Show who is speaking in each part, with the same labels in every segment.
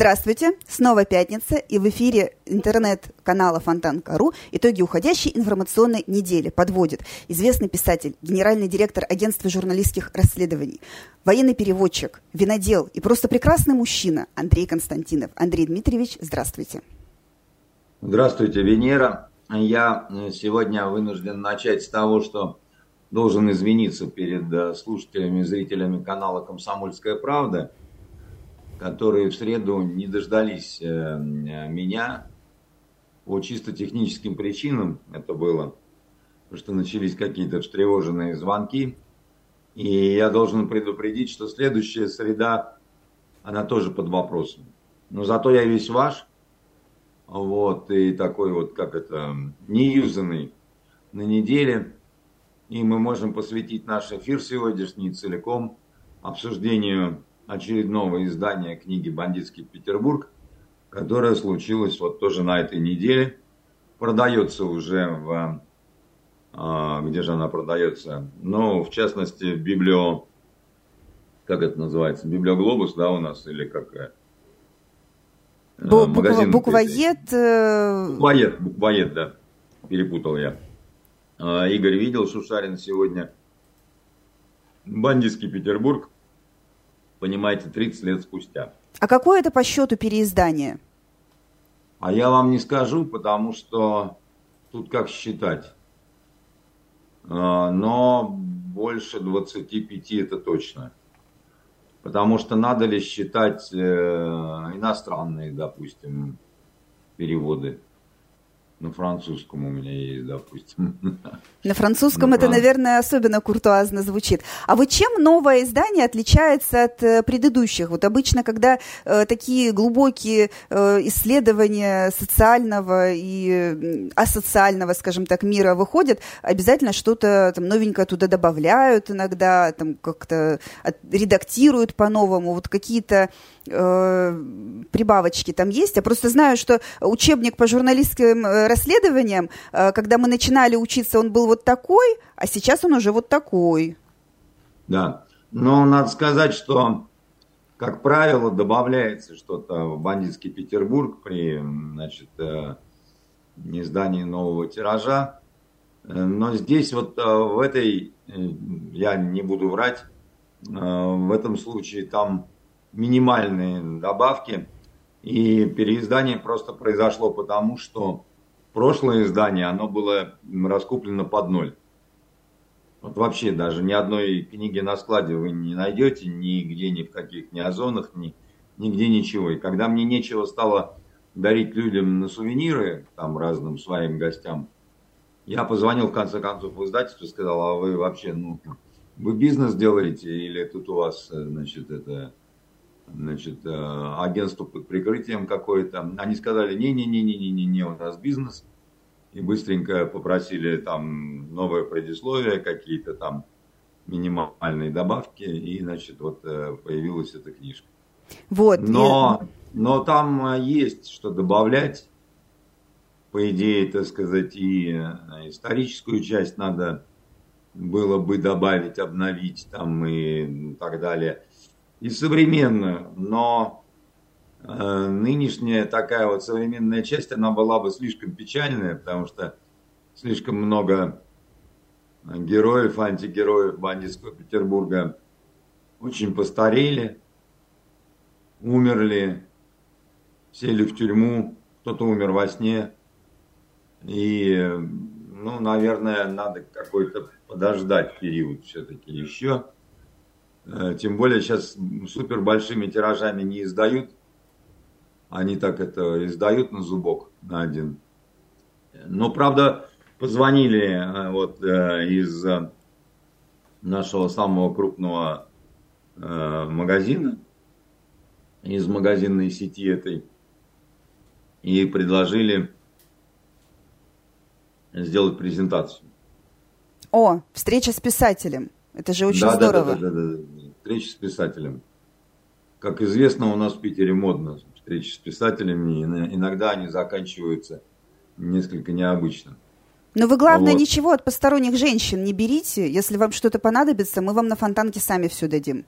Speaker 1: Здравствуйте, снова пятница, и в эфире интернет-канала Фонтан.ру итоги уходящей информационной недели подводит известный писатель, генеральный директор агентства журналистских расследований, военный переводчик, винодел и просто прекрасный мужчина Андрей Константинов. Андрей Дмитриевич, здравствуйте.
Speaker 2: Здравствуйте, Венера. Я э, сегодня вынужден начать с того, что должен извиниться перед э, слушателями и зрителями канала «Комсомольская правда», которые в среду не дождались э, меня по чисто техническим причинам это было, потому что начались какие-то встревоженные звонки. И я должен предупредить, что следующая среда, она тоже под вопросом. Но зато я весь ваш, вот, и такой вот, как это, неюзанный на неделе. И мы можем посвятить наш эфир сегодняшний целиком обсуждению очередного издания книги «Бандитский Петербург», которое случилось вот тоже на этой неделе. Продается уже в... А, где же она продается? Ну, в частности, в библио... Как это называется? Библиоглобус, да, у нас? Или какая?
Speaker 1: Бу- Магазин. Буквоед...
Speaker 2: Э, буквоед, буквоед, да. Перепутал я. А, Игорь видел Шушарин сегодня. Бандитский Петербург понимаете, 30 лет спустя.
Speaker 1: А какое это по счету переиздание?
Speaker 2: А я вам не скажу, потому что тут как считать. А, но больше 25 это точно. Потому что надо ли считать э, иностранные, допустим, переводы на французском у меня есть, допустим.
Speaker 1: На французском это, наверное, особенно куртуазно звучит. А вот чем новое издание отличается от э, предыдущих? Вот обычно, когда э, такие глубокие э, исследования социального и э, асоциального, скажем так, мира выходят, обязательно что-то там новенькое туда добавляют иногда, там как-то редактируют по-новому. Вот какие-то э, прибавочки там есть. Я просто знаю, что учебник по журналистским э, расследованиям, э, когда мы начинали учиться, он был вот такой, а сейчас он уже вот такой.
Speaker 2: Да, но надо сказать, что, как правило, добавляется что-то в бандитский Петербург при значит, э, издании нового тиража. Но здесь вот в этой, я не буду врать, в этом случае там минимальные добавки. И переиздание просто произошло потому, что прошлое издание, оно было раскуплено под ноль. Вот вообще даже ни одной книги на складе вы не найдете, нигде, ни в каких, ни озонах, ни, нигде ничего. И когда мне нечего стало дарить людям на сувениры, там разным своим гостям, я позвонил в конце концов в издательство и сказал, а вы вообще, ну, вы бизнес делаете или тут у вас, значит, это значит, э, агентство под прикрытием какое-то. Они сказали, не-не-не-не-не-не, у нас бизнес. И быстренько попросили там новое предисловие, какие-то там минимальные добавки, и, значит, вот э, появилась эта книжка. Вот. Но, но там э, есть что добавлять. По идее, так сказать, и историческую часть надо было бы добавить, обновить там и так далее и современную, но э, нынешняя такая вот современная часть, она была бы слишком печальная, потому что слишком много героев, антигероев бандитского Петербурга очень постарели, умерли, сели в тюрьму, кто-то умер во сне. И, ну, наверное, надо какой-то подождать период все-таки еще. Э, тем более сейчас супер большими тиражами не издают. Они так это издают на зубок, на один. Но, правда, позвонили э, вот э, из нашего самого крупного магазина, из магазинной сети этой, и предложили сделать презентацию.
Speaker 1: О, встреча с писателем. Это же очень да, здорово.
Speaker 2: Да, да, да, да, Встреча с писателем. Как известно, у нас в Питере модно встречи с писателями. Иногда они заканчиваются несколько необычно.
Speaker 1: Но вы, главное, вот. ничего от посторонних женщин не берите. Если вам что-то понадобится, мы вам на фонтанке сами все дадим.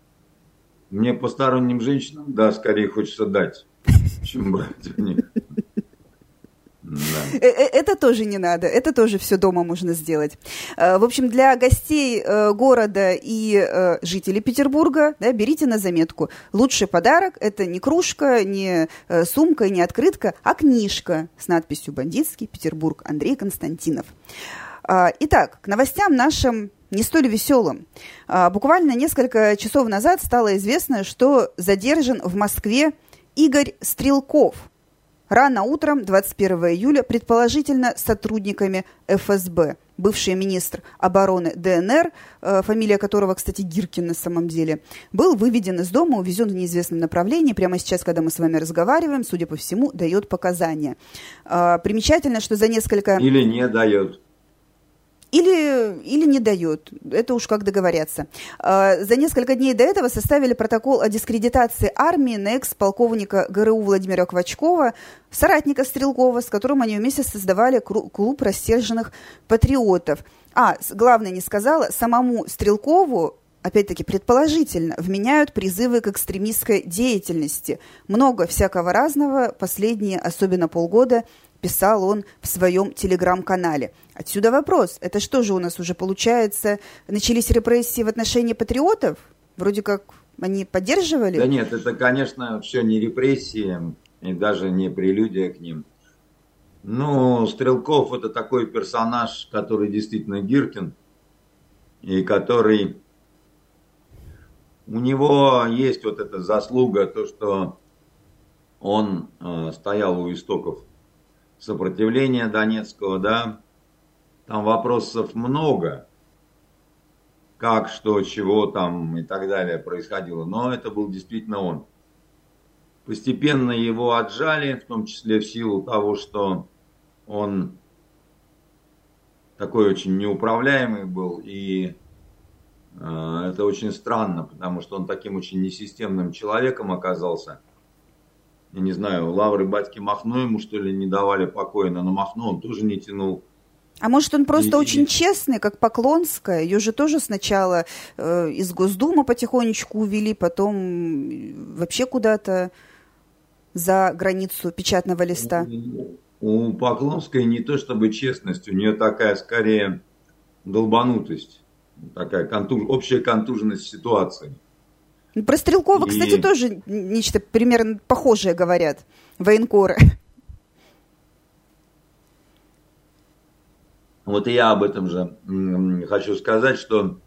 Speaker 2: Мне посторонним женщинам, да, скорее хочется дать. Почему брать у них?
Speaker 1: Э, э, это тоже не надо, это тоже все дома можно сделать. Э, в общем, для гостей города и жителей Петербурга да, берите на заметку. Лучший подарок – это не кружка, не сумка, не открытка, а книжка с надписью «Бандитский Петербург» Андрей Константинов. Итак, к новостям нашим не столь веселым. Буквально несколько часов назад стало известно, что задержан в Москве Игорь Стрелков – рано утром 21 июля, предположительно сотрудниками ФСБ. Бывший министр обороны ДНР, э, фамилия которого, кстати, Гиркин на самом деле, был выведен из дома, увезен в неизвестном направлении. Прямо сейчас, когда мы с вами разговариваем, судя по всему, дает показания. Э, примечательно, что за несколько...
Speaker 2: Или не дает
Speaker 1: или, или не дает. Это уж как договорятся. А, за несколько дней до этого составили протокол о дискредитации армии на экс-полковника ГРУ Владимира Квачкова, соратника Стрелкова, с которым они вместе создавали клуб рассерженных патриотов. А, главное не сказала, самому Стрелкову опять-таки, предположительно, вменяют призывы к экстремистской деятельности. Много всякого разного последние, особенно полгода, писал он в своем телеграм-канале. Отсюда вопрос. Это что же у нас уже получается? Начались репрессии в отношении патриотов? Вроде как они поддерживали?
Speaker 2: Да нет, это, конечно, все не репрессии и даже не прелюдия к ним. Ну, Стрелков это такой персонаж, который действительно Гиркин, и который... У него есть вот эта заслуга, то, что он э, стоял у истоков сопротивления Донецкого, да, там вопросов много, как, что, чего там и так далее происходило, но это был действительно он. Постепенно его отжали, в том числе в силу того, что он такой очень неуправляемый был, и э, это очень странно, потому что он таким очень несистемным человеком оказался – я не знаю, лавры батьки Махно ему, что ли, не давали покоя, но Махно он тоже не тянул.
Speaker 1: А может, он просто и, очень честный, как Поклонская? Ее же тоже сначала э, из Госдумы потихонечку увели, потом вообще куда-то за границу печатного листа.
Speaker 2: У Поклонской не то чтобы честность, у нее такая скорее долбанутость, такая контуж... общая контуженность ситуации.
Speaker 1: Про Стрелкова, и... кстати, тоже нечто примерно похожее говорят военкоры.
Speaker 2: Вот и я об этом же хочу сказать, что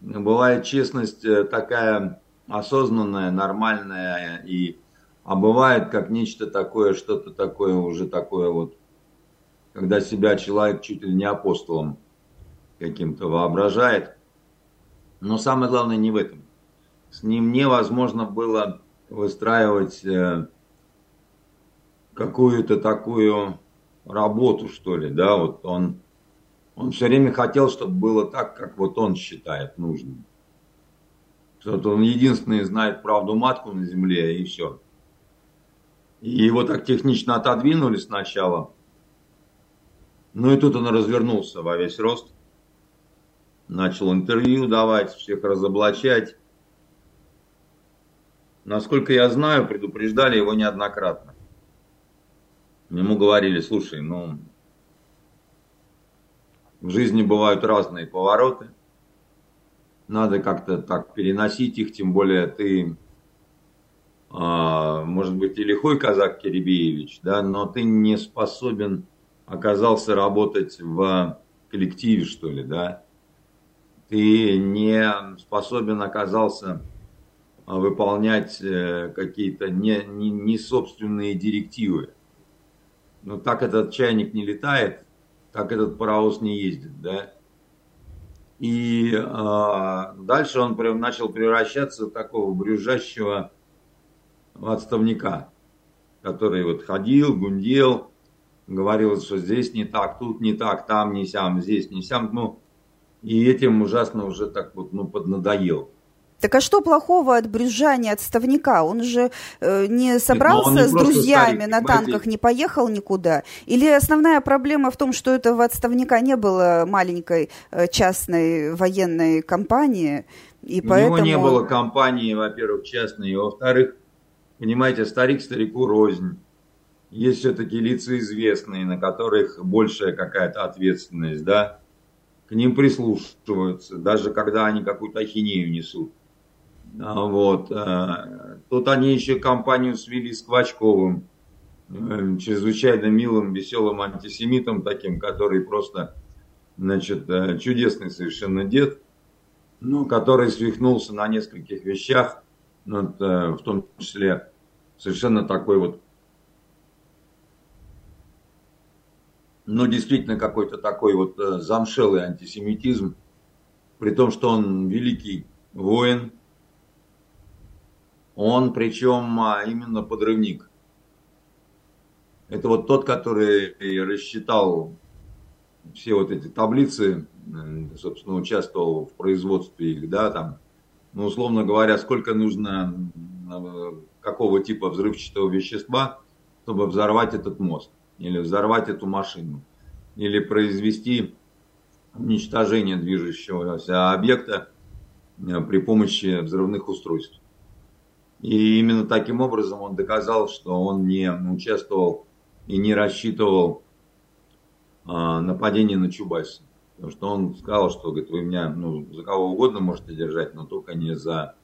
Speaker 2: бывает честность э, такая осознанная, нормальная, и, а бывает как нечто такое, что-то такое уже такое вот, когда себя человек чуть ли не апостолом каким-то воображает. Но самое главное не в этом с ним невозможно было выстраивать э, какую-то такую работу, что ли, да, вот он, он все время хотел, чтобы было так, как вот он считает нужным. Что он единственный знает правду матку на земле, и все. И его так технично отодвинули сначала. Ну и тут он развернулся во весь рост. Начал интервью давать, всех разоблачать. Насколько я знаю, предупреждали его неоднократно. Ему говорили, слушай, ну, в жизни бывают разные повороты. Надо как-то так переносить их, тем более ты, а, может быть, и лихой казак Киребеевич, да, но ты не способен оказался работать в коллективе, что ли, да. Ты не способен оказался выполнять э, какие-то не, не, не собственные директивы. Но так этот чайник не летает, так этот паровоз не ездит, да. И э, дальше он прям начал превращаться в такого брюжащего отставника, который вот ходил, гундел, говорил, что здесь не так, тут не так, там не сям, здесь не сям, ну, и этим ужасно уже так вот, ну, поднадоел.
Speaker 1: Так а что плохого от брюзжания отставника? Он же э, не собрался не с друзьями старик, на танках, не поехал никуда? Или основная проблема в том, что этого отставника не было маленькой э, частной военной компании?
Speaker 2: И У поэтому... него не было компании, во-первых, частной, и во-вторых, понимаете, старик старику рознь. Есть все-таки лица известные, на которых большая какая-то ответственность, да, к ним прислушиваются, даже когда они какую-то ахинею несут. А вот. Э, тут они еще компанию свели с Квачковым, э, чрезвычайно милым, веселым антисемитом таким, который просто, значит, э, чудесный совершенно дед, ну, который свихнулся на нескольких вещах, ну, в том числе совершенно такой вот но действительно какой-то такой вот замшелый антисемитизм, при том, что он великий воин, он причем а, именно подрывник. Это вот тот, который рассчитал все вот эти таблицы, собственно, участвовал в производстве их, да, там, ну, условно говоря, сколько нужно э, какого типа взрывчатого вещества, чтобы взорвать этот мост или взорвать эту машину, или произвести уничтожение движущегося объекта э, при помощи взрывных устройств. И именно таким образом он доказал, что он не участвовал и не рассчитывал а, нападение на Чубайса. Потому что он сказал, что говорит, вы меня ну, за кого угодно можете держать, но только не за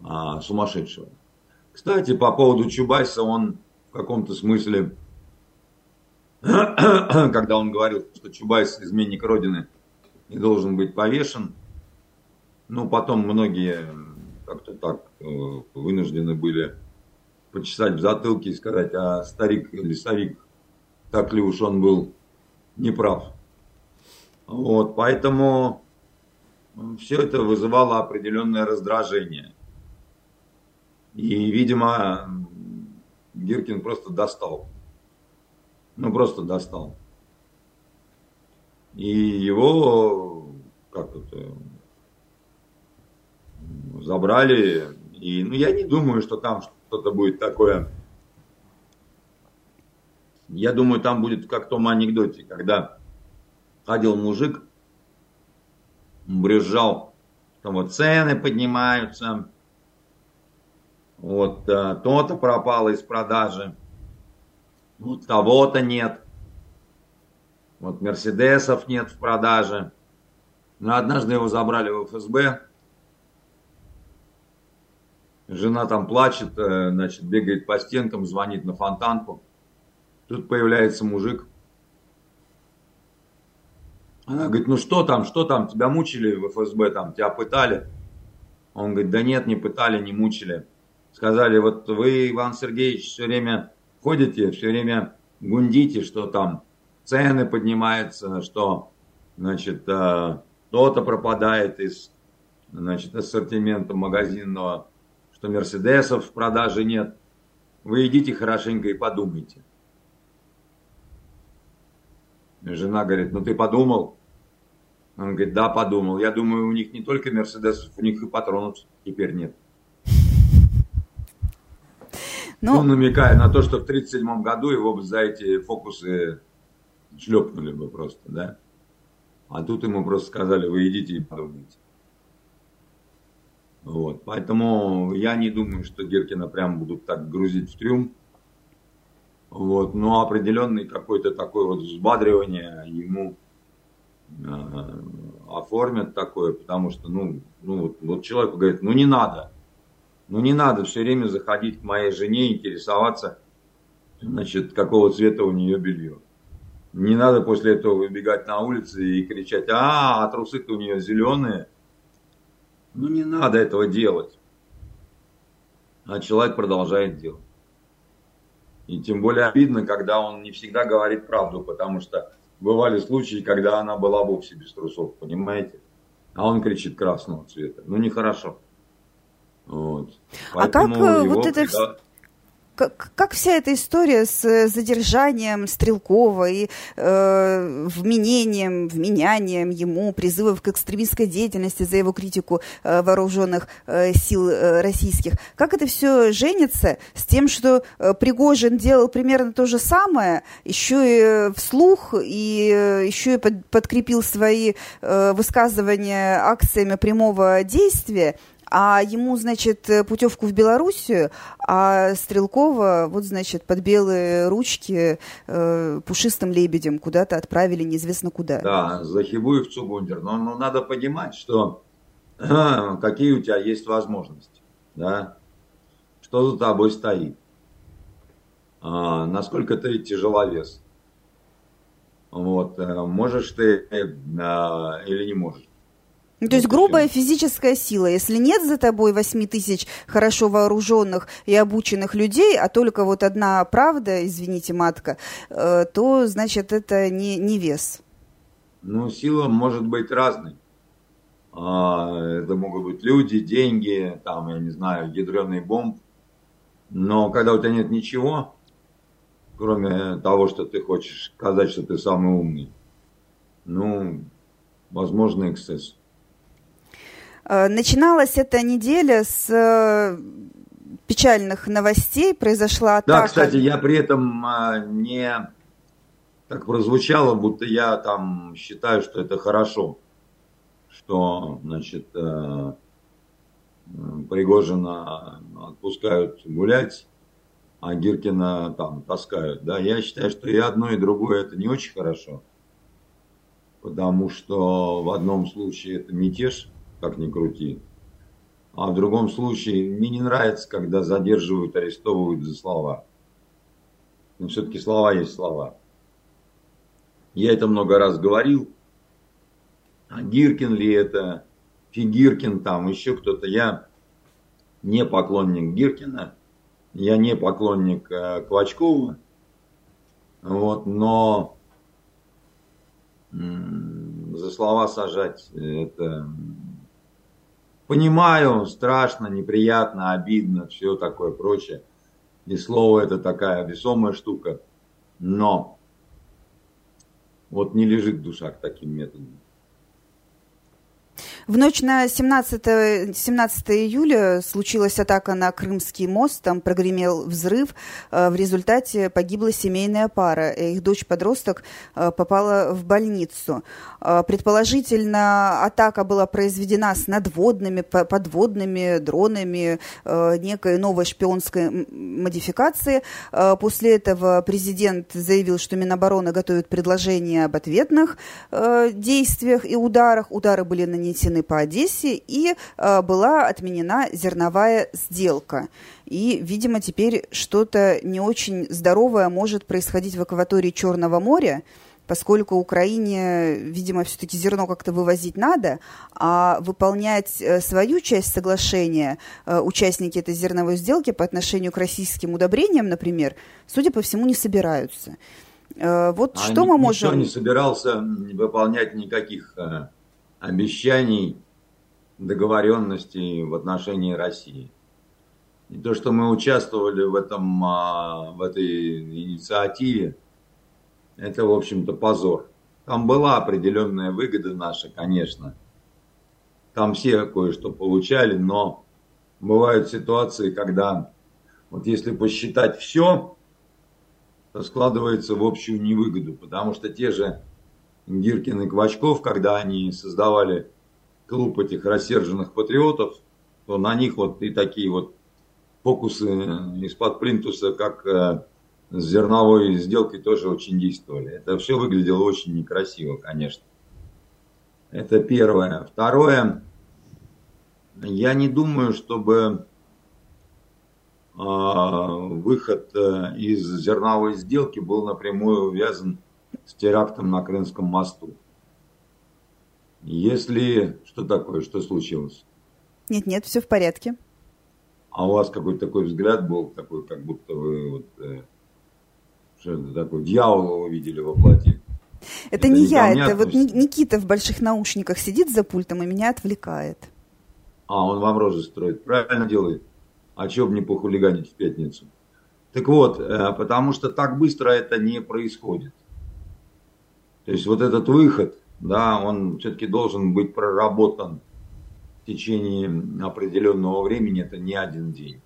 Speaker 2: а, сумасшедшего. Кстати, по поводу Чубайса, он в каком-то смысле когда он говорил, что Чубайс изменник Родины и должен быть повешен. Ну, потом многие как-то так э, вынуждены были почесать в затылке и сказать, а старик или старик, так ли уж он был неправ. Вот, поэтому все это вызывало определенное раздражение. И, видимо, Гиркин просто достал ну, просто достал. И его, как это, забрали. И, ну, я не думаю, что там что-то будет такое. Я думаю, там будет как в том анекдоте, когда ходил мужик, брюзжал, там вот цены поднимаются, вот э, то-то пропало из продажи вот того-то нет. Вот Мерседесов нет в продаже. Но однажды его забрали в ФСБ. Жена там плачет, э, значит, бегает по стенкам, звонит на фонтанку. Тут появляется мужик. Она говорит, ну что там, что там, тебя мучили в ФСБ, там, тебя пытали? Он говорит, да нет, не пытали, не мучили. Сказали, вот вы, Иван Сергеевич, все время ходите, все время гундите, что там цены поднимаются, что, значит, э, то-то пропадает из, значит, ассортимента магазинного, что Мерседесов в продаже нет. Вы идите хорошенько и подумайте. Жена говорит, ну ты подумал? Он говорит, да, подумал. Я думаю, у них не только Мерседесов, у них и патронов теперь нет. Но... Ну, намекая на то, что в 1937 году его бы за эти фокусы шлепнули бы просто, да? А тут ему просто сказали, вы идите и подумайте. Вот. Поэтому я не думаю, что Геркина прям будут так грузить в трюм. Вот. Но определенный какой-то такой вот взбадривание ему э, оформят такое, потому что, ну, ну вот, вот человек говорит, ну не надо. Ну не надо все время заходить к моей жене и интересоваться, значит, какого цвета у нее белье. Не надо после этого выбегать на улицы и кричать, а, а трусы-то у нее зеленые. Ну не надо этого делать. А человек продолжает делать. И тем более обидно, когда он не всегда говорит правду, потому что бывали случаи, когда она была вовсе без трусов, понимаете? А он кричит красного цвета. Ну нехорошо.
Speaker 1: Вот. а как э, вот это... Когда как, как вся эта история с э, задержанием Стрелкова и э, вменением, вменянием ему призывов к экстремистской деятельности за его критику э, вооруженных э, сил э, российских, как это все женится с тем, что э, Пригожин делал примерно то же самое, еще и вслух, и э, еще и под, подкрепил свои э, высказывания акциями прямого действия, а ему, значит, путевку в Белоруссию, а Стрелкова, вот, значит, под белые ручки э, пушистым лебедем куда-то отправили неизвестно куда.
Speaker 2: Да, захибуев Цугундер. Но, но надо понимать, что э, какие у тебя есть возможности, да, что за тобой стоит, а, насколько ты тяжеловес. Вот, э, можешь ты э, или не можешь.
Speaker 1: Ну, то есть грубая физическая сила. Если нет за тобой 8 тысяч хорошо вооруженных и обученных людей, а только вот одна правда, извините, матка, э, то, значит, это не, не вес.
Speaker 2: Ну, сила может быть разной. А, это могут быть люди, деньги, там, я не знаю, ядреный бомб. Но когда у тебя нет ничего, кроме того, что ты хочешь сказать, что ты самый умный, ну, возможно, эксцесс.
Speaker 1: Э, начиналась эта неделя с э, печальных новостей, произошла атака.
Speaker 2: Да, кстати, я при этом а, не так прозвучало, будто я там считаю, что это хорошо, что, значит, э, Пригожина отпускают гулять, а Гиркина там таскают. Да, я считаю, что и одно, и другое это не очень хорошо, потому что в одном случае это мятеж, как ни крути. А в другом случае мне не нравится, когда задерживают, арестовывают за слова. Но все-таки слова есть слова. Я это много раз говорил. А Гиркин ли это, Фигиркин там, еще кто-то. Я не поклонник Гиркина, я не поклонник э, Клочкова. Вот, но за слова сажать это Понимаю, страшно, неприятно, обидно, все такое прочее. И слово это такая весомая штука. Но вот не лежит душа к таким методам.
Speaker 1: В ночь на 17, 17 июля случилась атака на Крымский мост, там прогремел взрыв, э, в результате погибла семейная пара, их дочь-подросток э, попала в больницу. Э, предположительно, атака была произведена с надводными, подводными дронами некой новой шпионской модификации. После этого президент заявил, что Минобороны готовит предложение об ответных действиях и ударах. Удары были нанесены войны по Одессе, и э, была отменена зерновая сделка. И, видимо, теперь что-то не очень здоровое может происходить в акватории Черного моря, поскольку Украине, видимо, все-таки зерно как-то вывозить надо, а выполнять э, свою часть соглашения э, участники этой зерновой сделки по отношению к российским удобрениям, например, судя по всему, не собираются.
Speaker 2: Вот а что мы можем... Никто не собирался выполнять никаких обещаний, договоренностей в отношении России. И то, что мы участвовали в, этом, а, в этой инициативе, это, в общем-то, позор. Там была определенная выгода наша, конечно. Там все кое-что получали, но бывают ситуации, когда вот если посчитать все, то складывается в общую невыгоду, потому что те же Гиркин и Квачков, когда они создавали клуб этих рассерженных патриотов, то на них вот и такие вот фокусы из-под плинтуса, как э, с зерновой сделкой, тоже очень действовали. Это все выглядело очень некрасиво, конечно. Это первое. Второе, я не думаю, чтобы а, выход э, из зерновой сделки был напрямую увязан с терактом на Крымском мосту. Если... Что такое? Что случилось?
Speaker 1: Нет, нет, все в порядке.
Speaker 2: А у вас какой-то такой взгляд был, такой, как будто вы вот, э, что это такое, дьявола увидели во плоти.
Speaker 1: Это, это не я, это вот Никита в больших наушниках сидит за пультом и меня отвлекает.
Speaker 2: А, он вам рожи строит. Правильно делает. А чего бы не похулиганить в пятницу? Так вот, э, потому что так быстро это не происходит. То есть вот этот выход, да, он все-таки должен быть проработан в течение определенного времени, это не один день.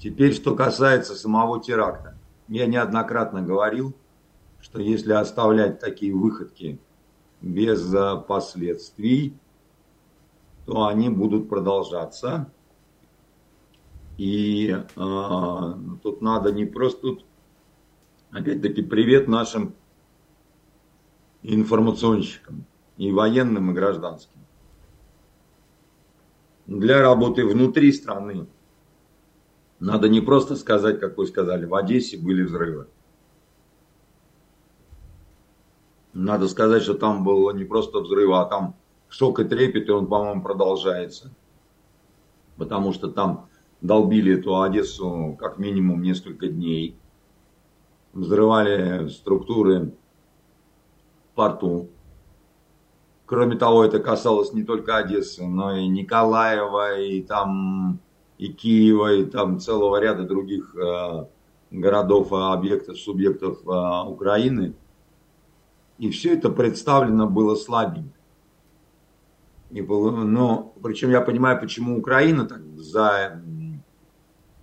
Speaker 2: Теперь, что касается самого теракта. Я неоднократно говорил, что если оставлять такие выходки без последствий, что они будут продолжаться. И э, тут надо не просто тут, опять-таки, привет нашим информационщикам, и военным, и гражданским. Для работы внутри страны надо не просто сказать, как вы сказали, в Одессе были взрывы. Надо сказать, что там было не просто взрыв, а там шок и трепет, и он, по-моему, продолжается. Потому что там долбили эту Одессу как минимум несколько дней. Взрывали структуры порту. Кроме того, это касалось не только Одессы, но и Николаева, и там и Киева, и там целого ряда других э, городов, объектов, субъектов э, Украины. И все это представлено было слабенько. И было, но, причем я понимаю, почему Украина так за,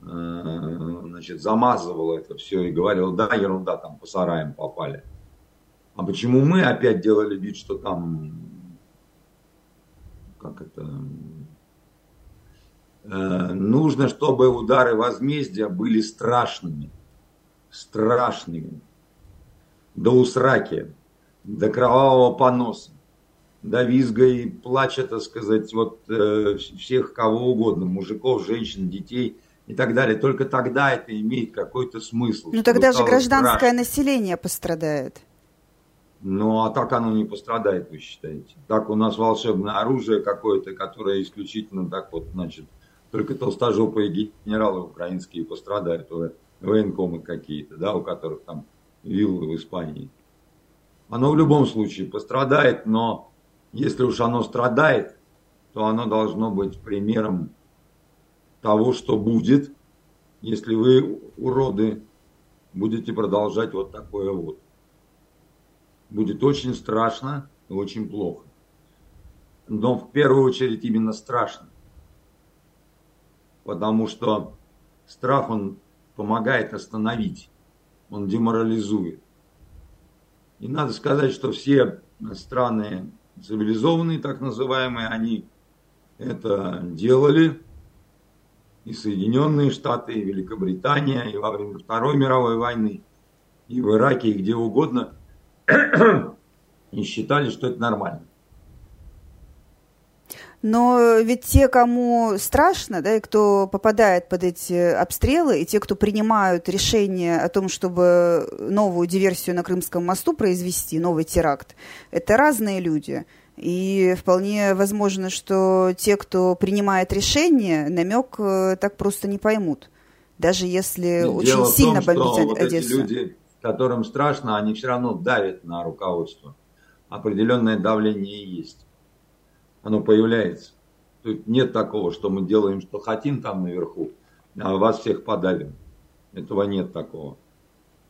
Speaker 2: э, значит, замазывала это все и говорила, да, ерунда, там по сараям попали. А почему мы опять делали вид, что там, как это, э, нужно, чтобы удары возмездия были страшными, страшными, до усраки, до кровавого поноса до визга и плача, так сказать, вот э, всех кого угодно, мужиков, женщин, детей и так далее. Только тогда это имеет какой-то смысл.
Speaker 1: Ну тогда же гражданское страшно. население пострадает.
Speaker 2: Ну а так оно не пострадает, вы считаете? Так у нас волшебное оружие какое-то, которое исключительно так вот, значит, только толстожопые генералы украинские пострадают, военкомы какие-то, да, у которых там виллы в Испании. Оно в любом случае пострадает, но если уж оно страдает, то оно должно быть примером того, что будет, если вы, уроды, будете продолжать вот такое вот. Будет очень страшно и очень плохо. Но в первую очередь именно страшно. Потому что страх, он помогает остановить, он деморализует. И надо сказать, что все страны цивилизованные, так называемые, они это делали. И Соединенные Штаты, и Великобритания, и во время Второй мировой войны, и в Ираке, и где угодно, и считали, что это нормально.
Speaker 1: Но ведь те, кому страшно, да, и кто попадает под эти обстрелы, и те, кто принимают решение о том, чтобы новую диверсию на Крымском мосту произвести, новый теракт, это разные люди. И вполне возможно, что те, кто принимает решение, намек э, так просто не поймут. Даже если Дело очень сильно том, бомбить
Speaker 2: Одессу. Вот эти люди, которым страшно, они все равно давят на руководство. Определенное давление есть оно появляется. Тут нет такого, что мы делаем, что хотим там наверху, а вас всех подавим. Этого нет такого.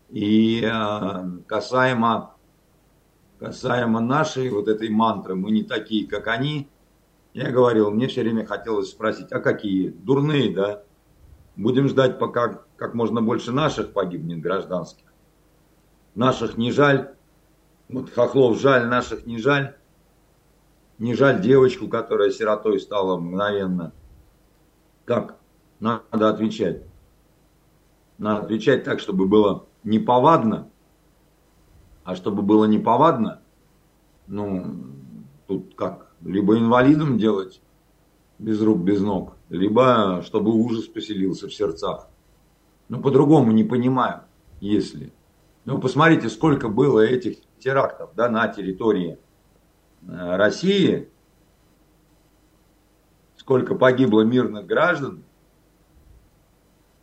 Speaker 2: И э, касаемо, касаемо нашей вот этой мантры, мы не такие, как они, я говорил, мне все время хотелось спросить, а какие? Дурные, да? Будем ждать, пока как можно больше наших погибнет гражданских. Наших не жаль. Вот хохлов жаль, наших не жаль. Не жаль девочку, которая сиротой стала мгновенно. Как? Надо отвечать. Надо отвечать так, чтобы было неповадно. А чтобы было неповадно, ну, тут как? Либо инвалидом делать без рук, без ног, либо чтобы ужас поселился в сердцах. Ну, по-другому не понимаю, если. Ну, посмотрите, сколько было этих терактов, да, на территории Э, России, сколько погибло мирных граждан,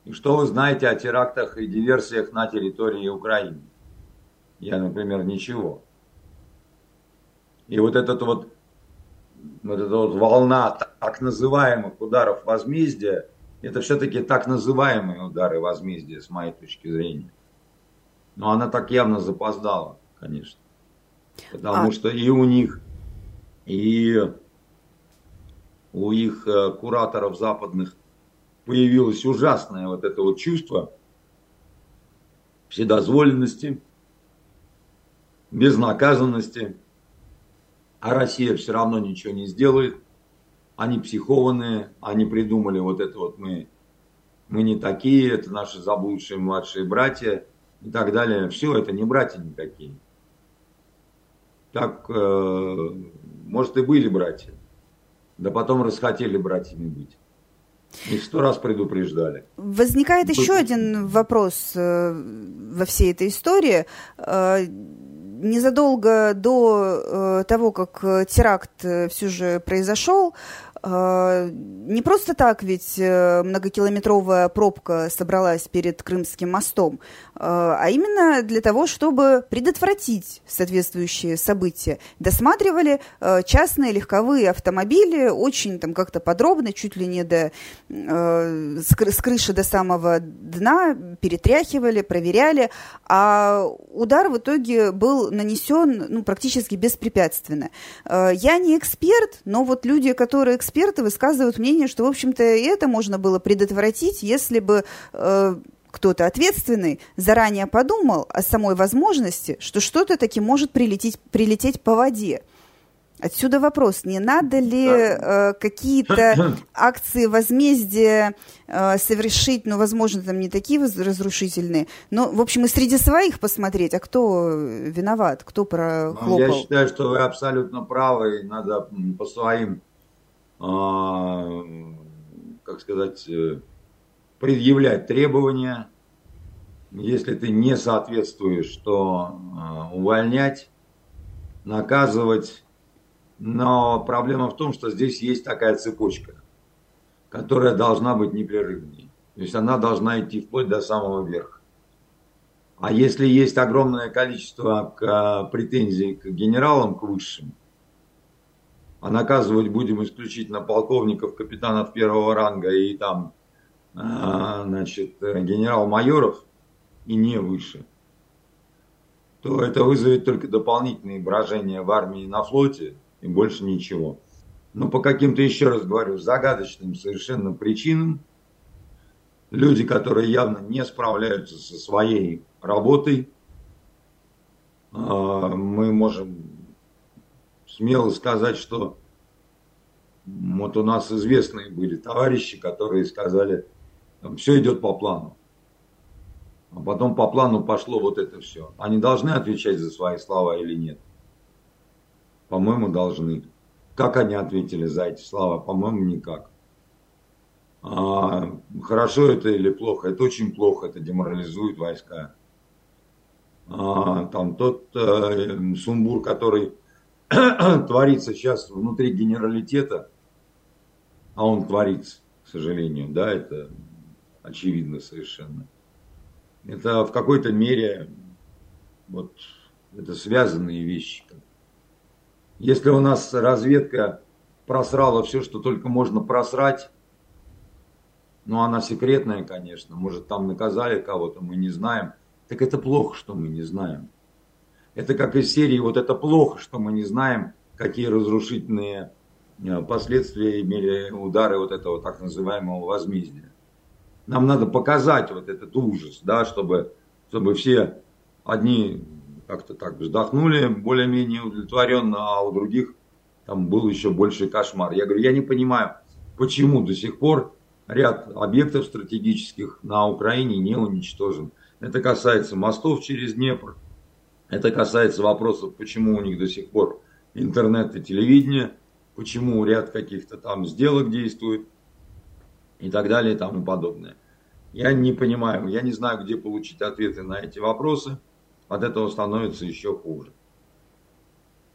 Speaker 2: и что вы знаете о терактах и диверсиях на территории Украины? Я, например, ничего. И вот этот вот, вот эта вот волна так называемых ударов возмездия, это все-таки так называемые удары возмездия, с моей точки зрения. Но она так явно запоздала, конечно. Потому а... что и у них и у их э, кураторов западных появилось ужасное вот это вот чувство вседозволенности, безнаказанности, а Россия все равно ничего не сделает, они психованные, они придумали вот это вот мы, мы не такие, это наши заблудшие младшие братья и так далее. Все, это не братья никакие. Так, э, может, и были братья, да потом расхотели братьями быть. Их сто раз предупреждали.
Speaker 1: Возникает Тут... еще один вопрос э, во всей этой истории. Э, незадолго до э, того, как теракт все же произошел, не просто так ведь э, многокилометровая пробка собралась перед Крымским мостом, а, а именно для того, чтобы предотвратить соответствующие события. Досматривали э, частные легковые автомобили очень там как-то подробно, чуть ли не до, э, с крыши до самого дна, перетряхивали, проверяли, а удар в итоге был нанесен ну, практически беспрепятственно. Я не эксперт, но вот люди, которые эксперты, эксперты высказывают мнение, что, в общем-то, это можно было предотвратить, если бы э, кто-то ответственный заранее подумал о самой возможности, что что-то таки может прилететь, прилететь по воде. Отсюда вопрос, не надо ли э, какие-то акции возмездия э, совершить, ну, возможно, там не такие разрушительные, но, в общем, и среди своих посмотреть, а кто виноват, кто прохлопал?
Speaker 2: Я считаю, что вы абсолютно правы, и надо по своим как сказать, э, предъявлять требования. Если ты не соответствуешь, то а, увольнять, наказывать. Но проблема в том, что здесь есть такая цепочка, которая должна быть непрерывной. То есть она должна идти вплоть до самого верха. А если есть огромное количество а, претензий к генералам, к высшим, а наказывать будем исключительно полковников, капитанов первого ранга и там, а, значит, генерал-майоров и не выше, то это вызовет только дополнительные брожения в армии и на флоте и больше ничего. Но по каким-то, еще раз говорю, загадочным совершенно причинам люди, которые явно не справляются со своей работой, а, мы можем смело сказать, что вот у нас известные были товарищи, которые сказали, там, все идет по плану. А потом по плану пошло вот это все. Они должны отвечать за свои слова или нет? По-моему, должны. Как они ответили за эти слова? По-моему, никак. А, хорошо это или плохо? Это очень плохо, это деморализует войска. А, там тот э, сумбур, который творится сейчас внутри генералитета, а он творится, к сожалению, да, это очевидно совершенно. Это в какой-то мере вот это связанные вещи. Если у нас разведка просрала все, что только можно просрать, ну она секретная, конечно, может там наказали кого-то, мы не знаем, так это плохо, что мы не знаем. Это как из серии, вот это плохо, что мы не знаем, какие разрушительные э, последствия имели удары вот этого так называемого возмездия. Нам надо показать вот этот ужас, да, чтобы, чтобы все одни как-то так вздохнули более-менее удовлетворенно, а у других там был еще больший кошмар. Я говорю, я не понимаю, почему до сих пор ряд объектов стратегических на Украине не уничтожен. Это касается мостов через Днепр, это касается вопросов, почему у них до сих пор интернет и телевидение, почему ряд каких-то там сделок действует и так далее и тому подобное. Я не понимаю, я не знаю, где получить ответы на эти вопросы. От этого становится еще хуже.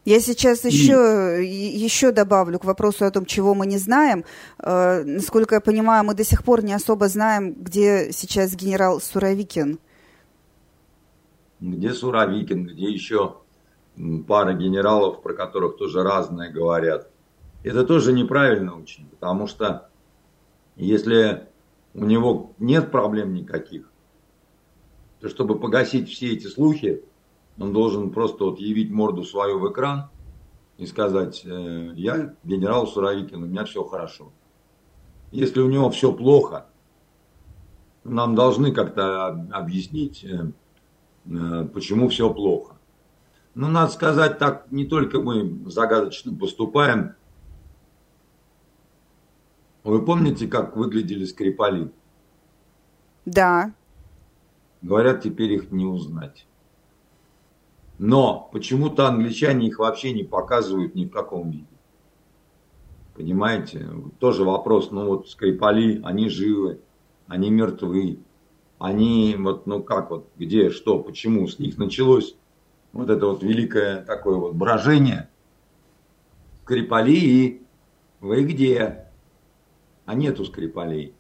Speaker 1: Я сейчас еще, еще добавлю к вопросу о том, чего мы не знаем. Э, насколько я понимаю, мы до сих пор не особо знаем, где сейчас генерал Суровикин
Speaker 2: где Суровикин, где еще пара генералов, про которых тоже разное говорят. Это тоже неправильно очень, потому что если у него нет проблем никаких, то чтобы погасить все эти слухи, он должен просто вот явить морду свою в экран и сказать, «Э, я генерал Суровикин, у меня все хорошо. Если у него все плохо, нам должны как-то объяснить, э, почему все плохо. Ну, надо сказать так, не только мы загадочно поступаем, Вы помните, как выглядели Скрипали?
Speaker 1: Да.
Speaker 2: Говорят, теперь их не узнать. Но почему-то англичане их вообще не показывают ни в каком виде. Понимаете? Тоже вопрос. Ну вот Скрипали, они живы, они мертвы. Они вот, ну как вот, где, что, почему с них началось вот это вот великое такое вот брожение. Скрипали, вы где? А нету Скрипалей.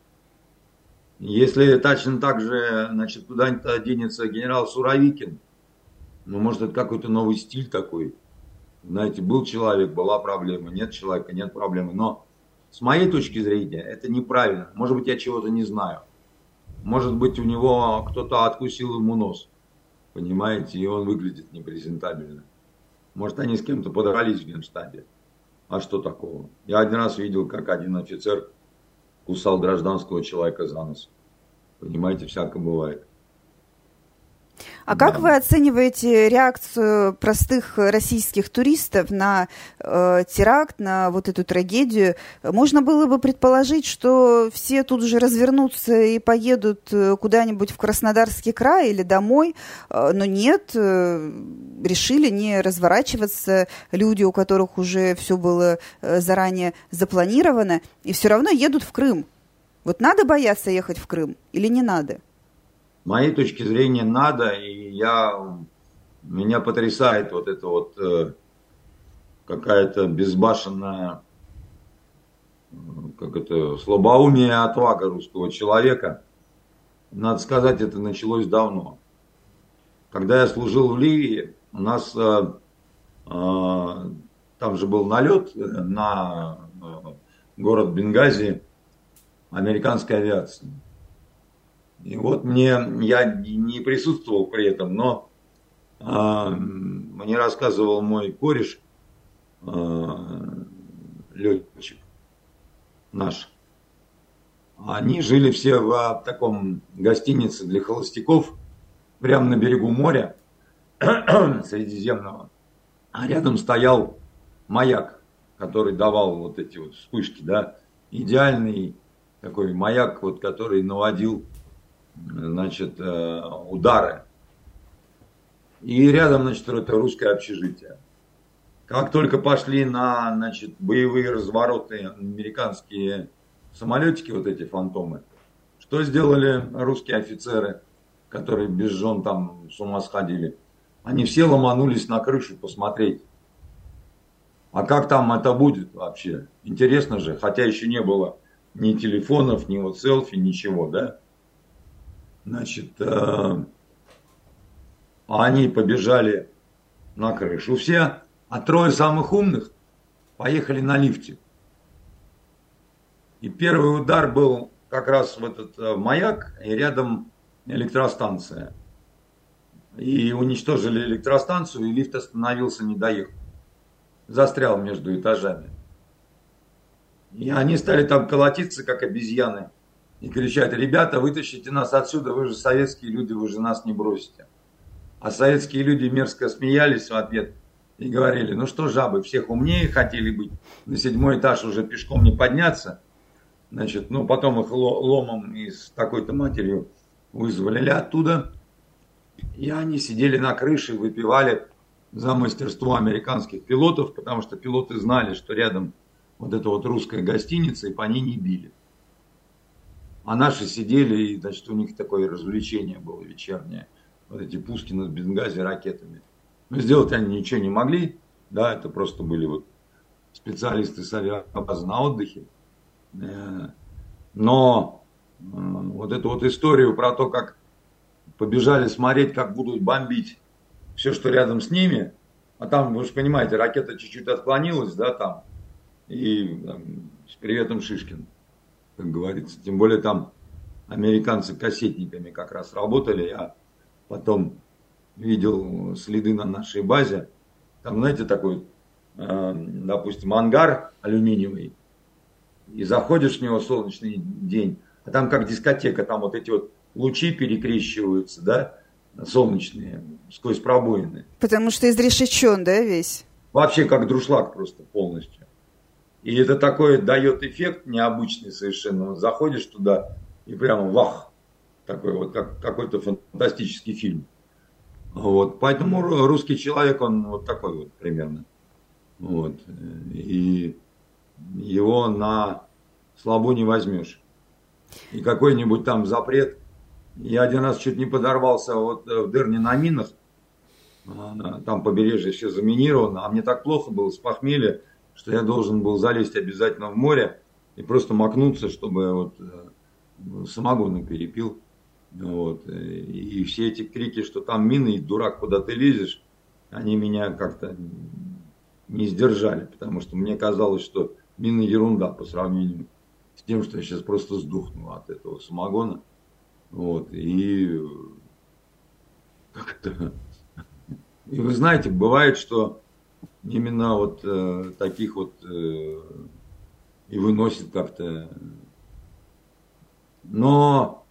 Speaker 2: Если точно так же, значит, куда-нибудь денется генерал Суровикин, ну, может, это какой-то новый стиль такой. Знаете, был человек, была проблема, нет человека, нет проблемы. Но с моей точки зрения это неправильно. Может быть, я чего-то не знаю. Может быть, у него кто-то откусил ему нос. Понимаете, и он выглядит непрезентабельно. Может, они с кем-то подрались в генштабе. А что такого? Я один раз видел, как один офицер кусал гражданского человека за нос. Понимаете, всякое бывает.
Speaker 1: А да. как вы оцениваете реакцию простых российских туристов на э, теракт, на вот эту трагедию? Можно было бы предположить, что все тут же развернутся и поедут э, куда-нибудь в Краснодарский край или домой, э, но нет, э, решили не разворачиваться люди, у которых уже все было э, заранее запланировано, и все равно едут в Крым. Вот надо бояться ехать в Крым или не надо?
Speaker 2: Моей точки зрения надо, и я, меня потрясает вот это вот э, какая-то безбашенная, как это, слабоумие отвага русского человека. Надо сказать, это началось давно. Когда я служил в Ливии, у нас э, э, там же был налет на э, город Бенгази американской авиации. И вот мне, я не присутствовал при этом, но а, мне рассказывал мой кореш, а, летчик наш. Они жили все в таком гостинице для холостяков, прямо на берегу моря, Средиземного. А рядом стоял маяк, который давал вот эти вот вспышки, да, идеальный такой маяк, вот, который наводил значит, э, удары. И рядом, значит, это русское общежитие. Как только пошли на, значит, боевые развороты американские самолетики, вот эти фантомы, что сделали русские офицеры, которые без жен там с ума сходили? Они все ломанулись на крышу посмотреть. А как там это будет вообще? Интересно же, хотя еще не было ни телефонов, ни вот селфи, ничего, да? Значит, э, они побежали на крышу все, а трое самых умных поехали на лифте. И первый удар был как раз в этот э, маяк, и рядом электростанция. И уничтожили электростанцию, и лифт остановился, не доехал. Застрял между этажами. И они стали там колотиться, как обезьяны и кричать, ребята, вытащите нас отсюда, вы же советские люди, вы же нас не бросите. А советские люди мерзко смеялись в ответ и говорили, ну что жабы, всех умнее хотели быть, на седьмой этаж уже пешком не подняться. Значит, ну потом их ломом и с такой-то матерью вызволили оттуда. И они сидели на крыше, выпивали за мастерство американских пилотов, потому что пилоты знали, что рядом вот эта вот русская гостиница, и по ней не били. А наши сидели, и, значит, у них такое развлечение было вечернее. Вот эти пуски над Бенгази ракетами. Но сделать они ничего не могли. Да, это просто были вот специалисты с авиабазы на отдыхе. Э, но вот эту вот историю про то, как побежали смотреть, как будут бомбить все, что рядом с ними, а там, вы же понимаете, ракета чуть-чуть отклонилась, да, там, и там, с приветом Шишкин как говорится. Тем более там американцы кассетниками как раз работали. Я потом видел следы на нашей базе. Там, знаете, такой, э, допустим, ангар алюминиевый. И заходишь в него солнечный день, а там как дискотека, там вот эти вот лучи перекрещиваются, да, солнечные, сквозь пробоины.
Speaker 1: Потому что изрешечен, да, весь?
Speaker 2: Вообще как друшлаг просто полностью. И это такой дает эффект необычный совершенно. Заходишь туда и прямо вах, такой вот как какой-то фантастический фильм. Вот, поэтому русский человек, он вот такой вот примерно. Вот. И его на слабо не возьмешь. И какой-нибудь там запрет. Я один раз чуть не подорвался вот в Дерне на минах. Там побережье все заминировано. А мне так плохо было с похмелья, что я должен был залезть обязательно в море и просто макнуться, чтобы вот э, самогону перепил. Вот. И все эти крики, что там мины, и дурак, куда ты лезешь, они меня как-то не сдержали, потому что мне казалось, что мины ерунда по сравнению с тем, что я сейчас просто сдохну от этого самогона. Вот. И как-то... И вы знаете, бывает, что именно вот э, таких вот э, и выносит как-то. Но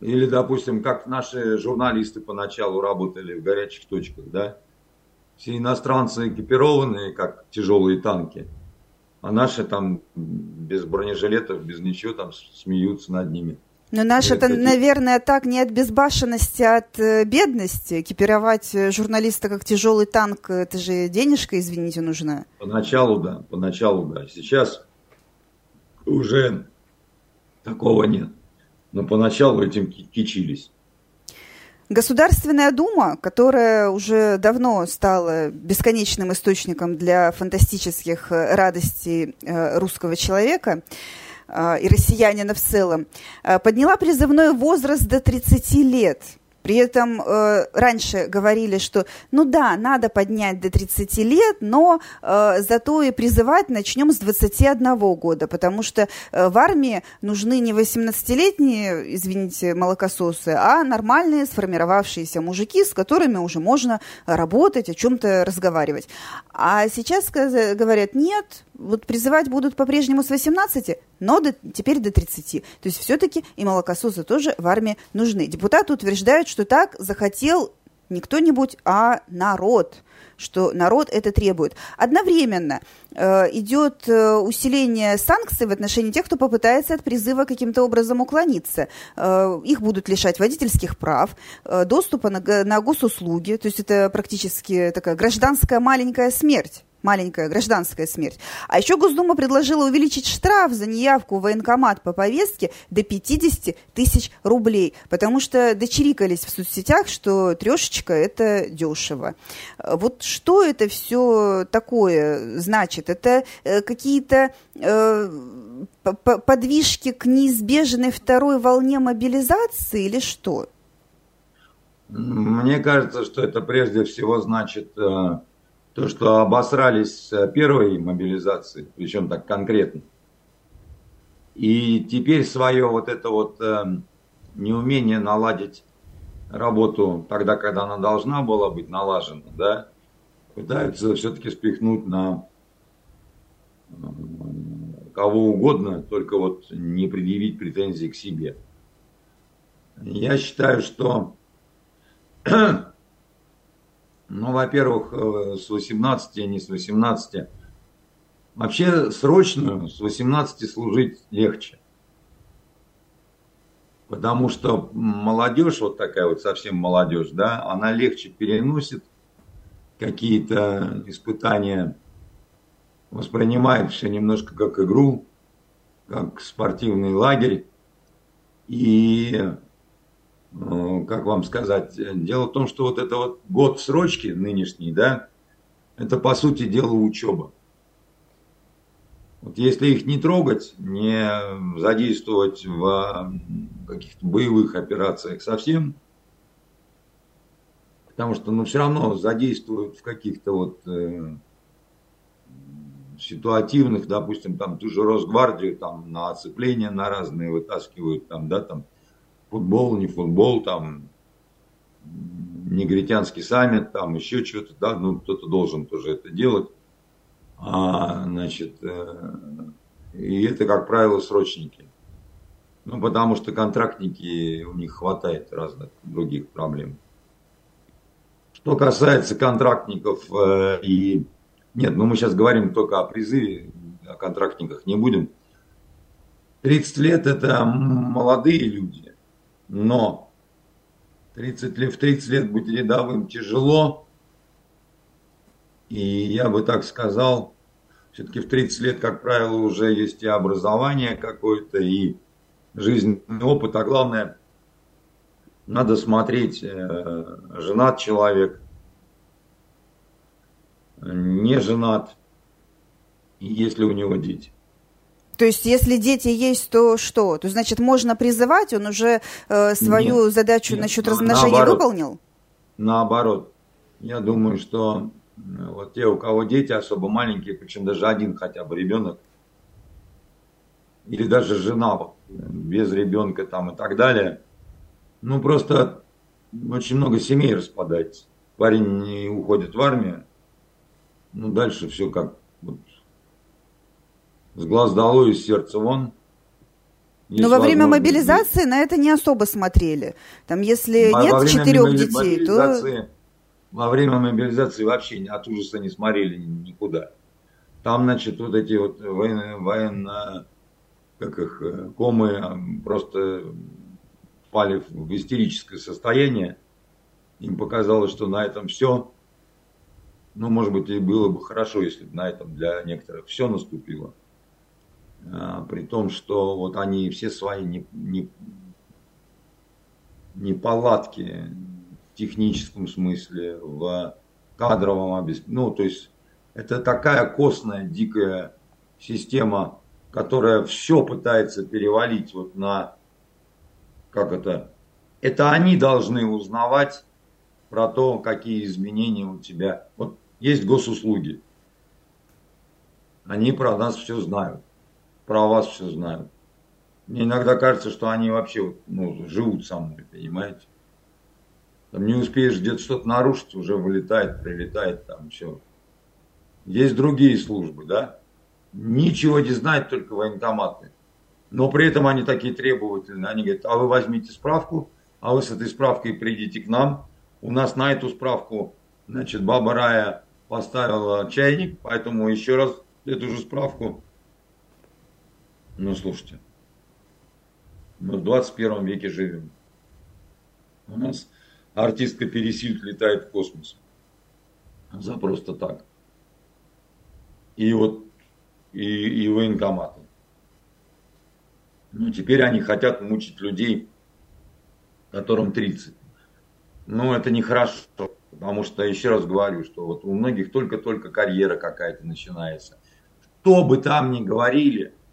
Speaker 2: или, допустим, как наши журналисты поначалу работали в горячих точках, да? Все иностранцы экипированные, как тяжелые танки, а наши там без бронежилетов, без ничего, там смеются над ними.
Speaker 1: Но наши это, наверное, так не от безбашенности, а от э, бедности. Экипировать журналиста как тяжелый танк, это же денежка, извините, нужна.
Speaker 2: Поначалу, да, поначалу, да. Сейчас уже такого нет но поначалу этим кичились.
Speaker 1: Государственная дума, которая уже давно стала бесконечным источником для фантастических э, радостей э, русского человека э, и россиянина в целом, подняла призывной возраст до 30 лет – при этом э, раньше говорили, что ну да, надо поднять до 30 лет, но э, зато и призывать начнем с 21 года, потому что э, в армии нужны не 18-летние, извините, молокососы, а нормальные сформировавшиеся мужики, с которыми уже можно работать, о чем-то разговаривать. А сейчас говорят, нет, вот призывать будут по-прежнему с 18, но до, теперь до 30. То есть все-таки и молокососы тоже в армии нужны. Депутаты утверждают, что так захотел не кто-нибудь, а народ что народ это требует. Одновременно э, идет э, усиление санкций в отношении тех, кто попытается от призыва каким-то образом уклониться. Э, их будут лишать водительских прав, э, доступа на, на госуслуги, то есть это практически такая гражданская маленькая смерть маленькая гражданская смерть. А еще Госдума предложила увеличить штраф за неявку в военкомат по повестке до 50 тысяч рублей, потому что дочерикались в соцсетях, что трешечка – это дешево. Вот что это все такое значит? Это э, какие-то э, подвижки к неизбежной второй волне мобилизации или что?
Speaker 2: Мне кажется, что это прежде всего значит э, то, что обосрались первой мобилизации, причем так конкретно. И теперь свое вот это вот э, неумение наладить работу тогда, когда она должна была быть налажена, да, пытаются все-таки спихнуть на э, кого угодно, только вот не предъявить претензии к себе. Я считаю, что Ну, во-первых, э, с 18, а не с 18. Вообще срочно с 18 служить легче. Потому что молодежь, вот такая вот совсем молодежь, да, она легче переносит какие-то испытания, воспринимает все немножко как игру, как спортивный лагерь. И как вам сказать, дело в том, что вот это вот год срочки нынешний, да, это по сути дела учеба. Вот если их не трогать, не задействовать в каких-то боевых операциях совсем, потому что, ну, все равно задействуют в каких-то вот э, ситуативных, допустим, там ту же Росгвардию, там на оцепление на разные вытаскивают, там, да, там футбол, не футбол, там, негритянский саммит, там еще что-то, да, ну, кто-то должен тоже это делать. А, значит, э, и это, как правило, срочники. Ну, потому что контрактники, у них хватает разных других проблем. Что касается контрактников э, и... Нет, ну мы сейчас говорим только о призыве, о контрактниках не будем. 30 лет это молодые люди, но 30 лет, в 30 лет быть рядовым тяжело. И я бы так сказал, все-таки в 30 лет, как правило, уже есть и образование какое-то, и жизненный опыт, а главное, надо смотреть, э, женат человек, не женат, и есть ли у него дети.
Speaker 1: То есть, если дети есть, то что? То значит, можно призывать, он уже э, свою нет, задачу нет, насчет размножения наоборот, выполнил?
Speaker 2: Наоборот. Я думаю, что вот те, у кого дети особо маленькие, причем даже один хотя бы ребенок, или даже жена без ребенка там и так далее, ну просто очень много семей распадается. Парень не уходит в армию, ну дальше все как вот, с глаз долой, из сердца вон.
Speaker 1: Есть Но во время мобилизации на это не особо смотрели. Там, если во, нет четырех детей, то...
Speaker 2: Во время мобилизации вообще от ужаса не смотрели никуда. Там, значит, вот эти вот военно, военно как их, э, комы просто впали в истерическое состояние. Им показалось, что на этом все. Ну, может быть, и было бы хорошо, если бы на этом для некоторых все наступило. А, при том, что вот они все свои не, не, неполадки в техническом смысле, в кадровом обеспечении. Ну, то есть это такая костная, дикая система, которая все пытается перевалить вот на, как это, это они должны узнавать про то, какие изменения у тебя. Вот есть госуслуги. Они про нас все знают про вас все знают. Мне иногда кажется, что они вообще ну, живут со мной, понимаете? Там не успеешь где-то что-то нарушить, уже вылетает, прилетает, там все. Есть другие службы, да? Ничего не знают, только военкоматы. Но при этом они такие требовательные. Они говорят, а вы возьмите справку, а вы с этой справкой придите к нам. У нас на эту справку, значит, баба Рая поставила чайник, поэтому еще раз эту же справку ну, слушайте, мы в 21 веке живем. У нас артистка Пересильд летает в космос. За просто так. И вот, и, и военкоматы. Ну, теперь они хотят мучить людей, которым 30. Но это нехорошо, потому что, еще раз говорю, что вот у многих только-только карьера какая-то начинается. Что бы там ни говорили –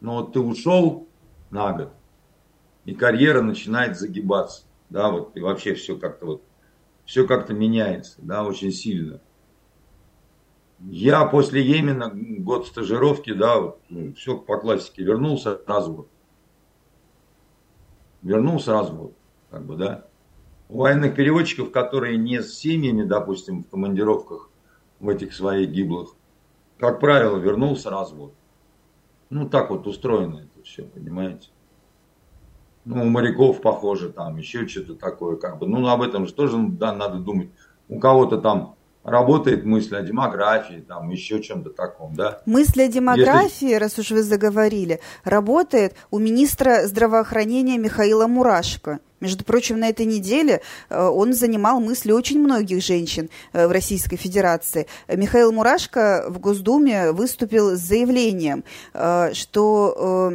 Speaker 2: но вот ты ушел на год, и карьера начинает загибаться, да, вот, и вообще все как-то вот, все как-то меняется, да, очень сильно. Я после Йемена год стажировки, да, вот, ну, все по классике, вернулся, развод. Вернулся, развод, как бы, да. У военных переводчиков, которые не с семьями, допустим, в командировках в этих своих гиблых, как правило, вернулся, развод. Ну, так вот устроено это все, понимаете? Ну, у моряков похоже там, еще что-то такое, как бы. Ну, об этом же тоже да, надо думать. У кого-то там работает мысль о демографии, там еще чем-то таком, да?
Speaker 1: Мысль о демографии, Если... раз уж вы заговорили, работает у министра здравоохранения Михаила Мурашко. Между прочим, на этой неделе э, он занимал мысли очень многих женщин э, в Российской Федерации. Михаил Мурашко в Госдуме выступил с заявлением, э, что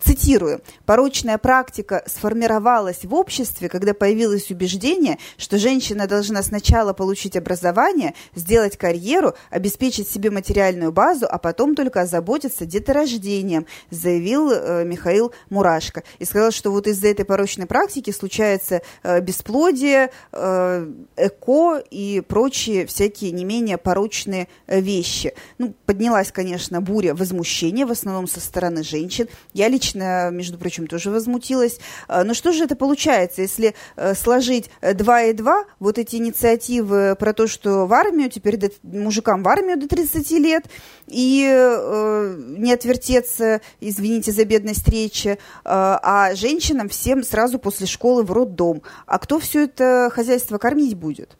Speaker 1: Цитирую, порочная практика сформировалась в обществе, когда появилось убеждение, что женщина должна сначала получить образование, сделать карьеру, обеспечить себе материальную базу, а потом только озаботиться деторождением, заявил э, Михаил Мурашко. И сказал, что вот из-за этой порочной практики случается э, бесплодие, э, эко и прочие всякие не менее порочные вещи. Ну, поднялась, конечно, буря возмущения, в основном со стороны женщин. Я лично лично, между прочим, тоже возмутилась. А, но что же это получается, если э, сложить 2 и 2, вот эти инициативы про то, что в армию, теперь до, мужикам в армию до 30 лет, и э, не отвертеться, извините за бедность речи, э, а женщинам всем сразу после школы в роддом. А кто все это хозяйство кормить будет?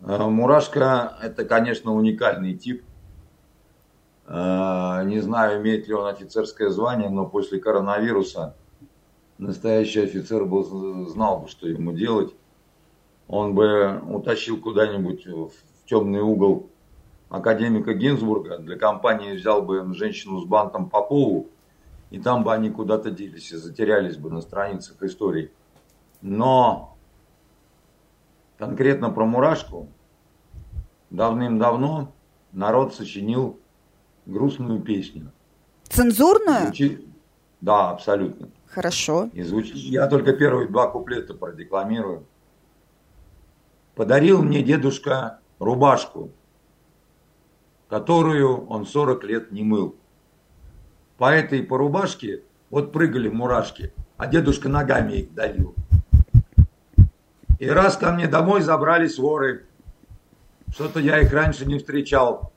Speaker 2: Мурашка – это, конечно, уникальный тип Не знаю, имеет ли он офицерское звание, но после коронавируса настоящий офицер был, знал бы, что ему делать. Он бы утащил куда-нибудь в темный угол академика Гинзбурга, для компании взял бы женщину с бантом по полу, и там бы они куда-то делись и затерялись бы на страницах истории. Но конкретно про мурашку давным-давно народ сочинил грустную песню.
Speaker 1: Цензурную? Звучит...
Speaker 2: Да, абсолютно.
Speaker 1: Хорошо.
Speaker 2: И звучит... Я только первые два куплета продекламирую. Подарил мне дедушка рубашку, которую он 40 лет не мыл. По этой по рубашке вот прыгали мурашки, а дедушка ногами их давил. И раз ко мне домой забрались воры, что-то я их раньше не встречал.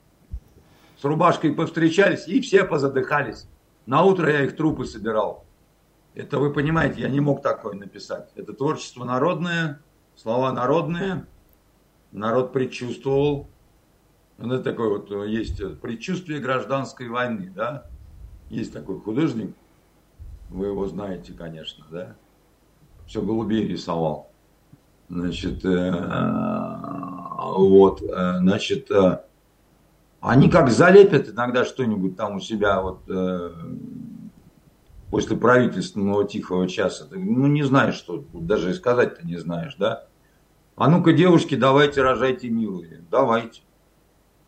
Speaker 2: Рубашкой повстречались и все позадыхались. На утро я их трупы собирал. Это вы понимаете, я не мог такое написать. Это творчество народное, слова народные. Народ предчувствовал, ну, такое вот э, есть э, предчувствие гражданской войны, да? Есть такой художник, вы его знаете, конечно, да? Все голубей рисовал. Значит, э, вот, э, значит, они как залепят иногда что-нибудь там у себя вот э, после правительственного тихого часа. Ну, не знаешь, что, даже сказать-то не знаешь, да? А ну-ка, девушки, давайте рожайте милые. Давайте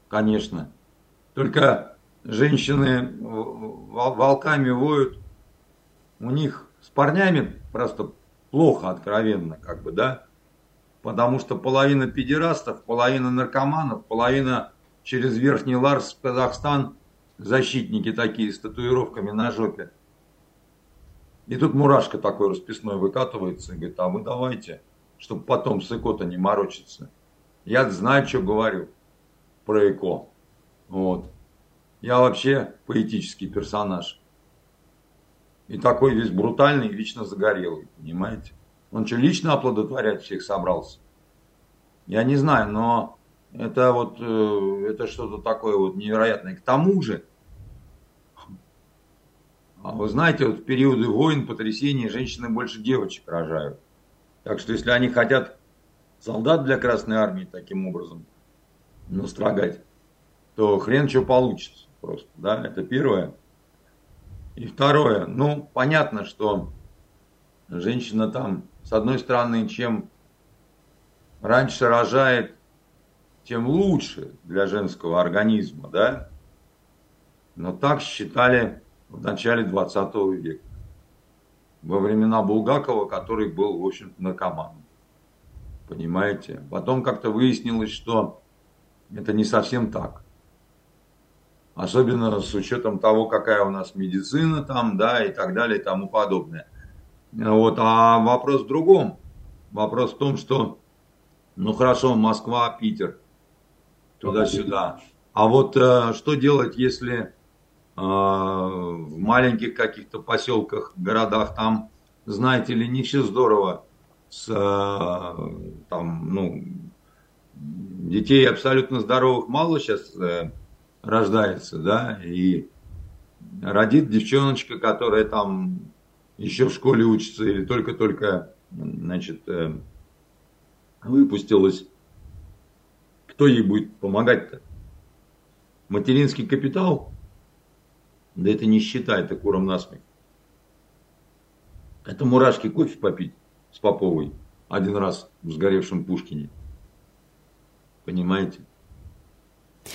Speaker 2: конечно. Только женщины волками воют, у них с парнями просто плохо откровенно, как бы, да, потому что половина педерастов, половина наркоманов, половина через Верхний Ларс в Казахстан, защитники такие с татуировками на жопе. И тут мурашка такой расписной выкатывается и говорит, а вы давайте, чтобы потом с икота не морочиться. Я знаю, что говорю про ЭКО. Вот. Я вообще поэтический персонаж. И такой весь брутальный, вечно загорелый, понимаете? Он что, лично оплодотворять всех собрался? Я не знаю, но это вот, э, это что-то такое вот невероятное. К тому же, а вы знаете, вот в периоды войн, потрясений женщины больше девочек рожают. Так что если они хотят солдат для Красной Армии таким образом настрогать, то хрен что получится просто, да, это первое. И второе, ну, понятно, что женщина там, с одной стороны, чем раньше рожает, тем лучше для женского организма, да, но так считали в начале 20 века, во времена Булгакова, который был, в общем-то, наркоманом. Понимаете? Потом как-то выяснилось, что это не совсем так. Особенно с учетом того, какая у нас медицина там, да, и так далее, и тому подобное. Вот, а вопрос в другом. Вопрос в том, что, ну хорошо, Москва, Питер, туда-сюда. А вот э, что делать, если э, в маленьких каких-то поселках, городах там, знаете ли, не все здорово с э, там, ну, детей абсолютно здоровых мало сейчас э, рождается, да, и родит девчоночка, которая там еще в школе учится или только-только, значит, э, выпустилась. Кто ей будет помогать-то? Материнский капитал? Да это не считай, это куром насмех. Это мурашки кофе попить с Поповой один раз в сгоревшем Пушкине. Понимаете?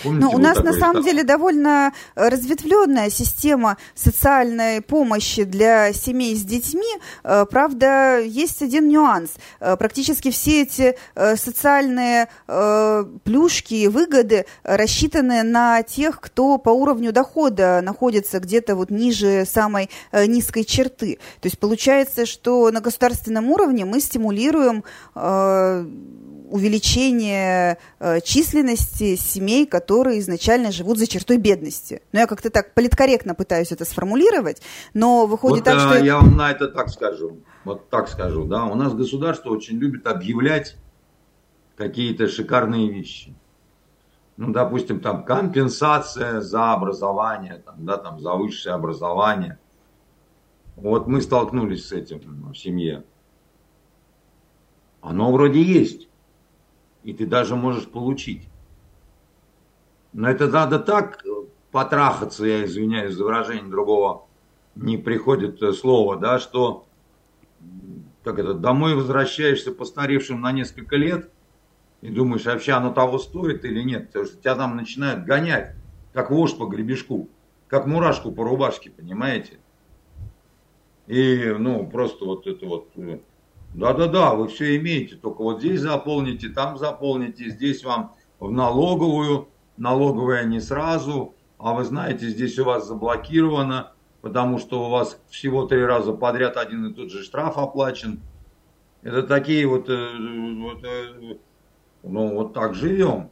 Speaker 1: Помните, ну, у нас на самом деле довольно э, разветвленная система социальной помощи для семей с детьми. Э, правда, есть один нюанс. Э, практически все эти социальные плюшки и выгоды рассчитаны на тех, кто по уровню дохода находится где-то вот ниже самой низкой черты. То есть получается, что на государственном уровне мы стимулируем увеличение э, численности семей, которые изначально живут за чертой бедности. Ну, я как-то так политкорректно пытаюсь это сформулировать, но выходит
Speaker 2: вот,
Speaker 1: так,
Speaker 2: а,
Speaker 1: что...
Speaker 2: Я вам на это так скажу. Вот так скажу, да. У нас государство очень любит объявлять какие-то шикарные вещи. ну, допустим, там компенсация за образование, там, да, там, за высшее образование. Вот мы столкнулись с этим в семье. Оно вроде есть. И ты даже можешь получить. Но это надо так потрахаться, я извиняюсь за выражение другого, не приходит слово, да, что как это, домой возвращаешься постаревшим на несколько лет и думаешь, вообще оно того стоит или нет, потому что тебя там начинают гонять, как вождь по гребешку, как мурашку по рубашке, понимаете? И, ну, просто вот это вот, э, да-да-да, вы все имеете, только вот здесь заполните, там заполните, здесь вам в налоговую, налоговая не сразу, а вы знаете, здесь у вас заблокировано, потому что у вас всего три раза подряд один и тот же штраф оплачен. Это такие вот, э, вот э, ну вот так живем,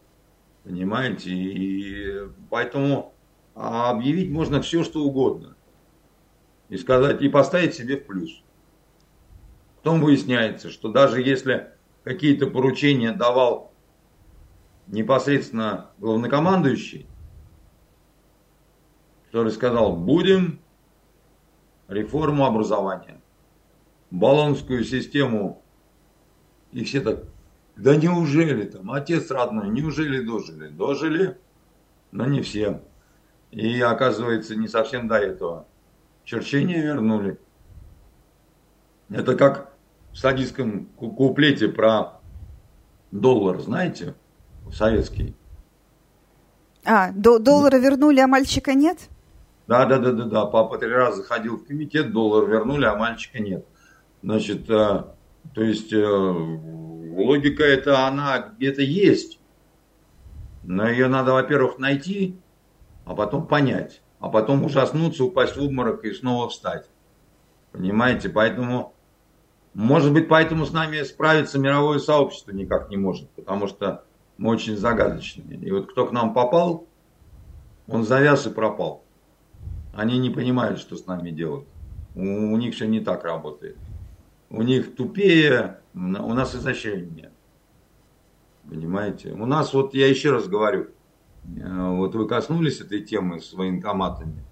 Speaker 2: понимаете, и поэтому объявить можно все, что угодно. И сказать, и поставить себе в плюс. Потом выясняется, что даже если какие-то поручения давал непосредственно главнокомандующий, который сказал, будем реформу образования, баллонскую систему, и все так, да неужели там, отец родной, неужели дожили? Дожили, но не все. И оказывается, не совсем до этого. Черчение вернули. Это как в садистском куплете про доллар, знаете, советский.
Speaker 1: А, до доллара вернули, а мальчика нет?
Speaker 2: Да, да, да, да, да. Папа три раза ходил в комитет, доллар вернули, а мальчика нет. Значит, э, то есть э, логика это она где-то есть. Но ее надо, во-первых, найти, а потом понять. А потом ужаснуться, упасть в обморок и снова встать. Понимаете? Поэтому, может быть, поэтому с нами справиться мировое сообщество никак не может. Потому что мы очень загадочные. И вот кто к нам попал, он завяз и пропал. Они не понимают, что с нами делать. У, у них все не так работает. У них тупее, у нас изощрение. Понимаете? У нас, вот я еще раз говорю, э, вот вы коснулись этой темы с военкоматами.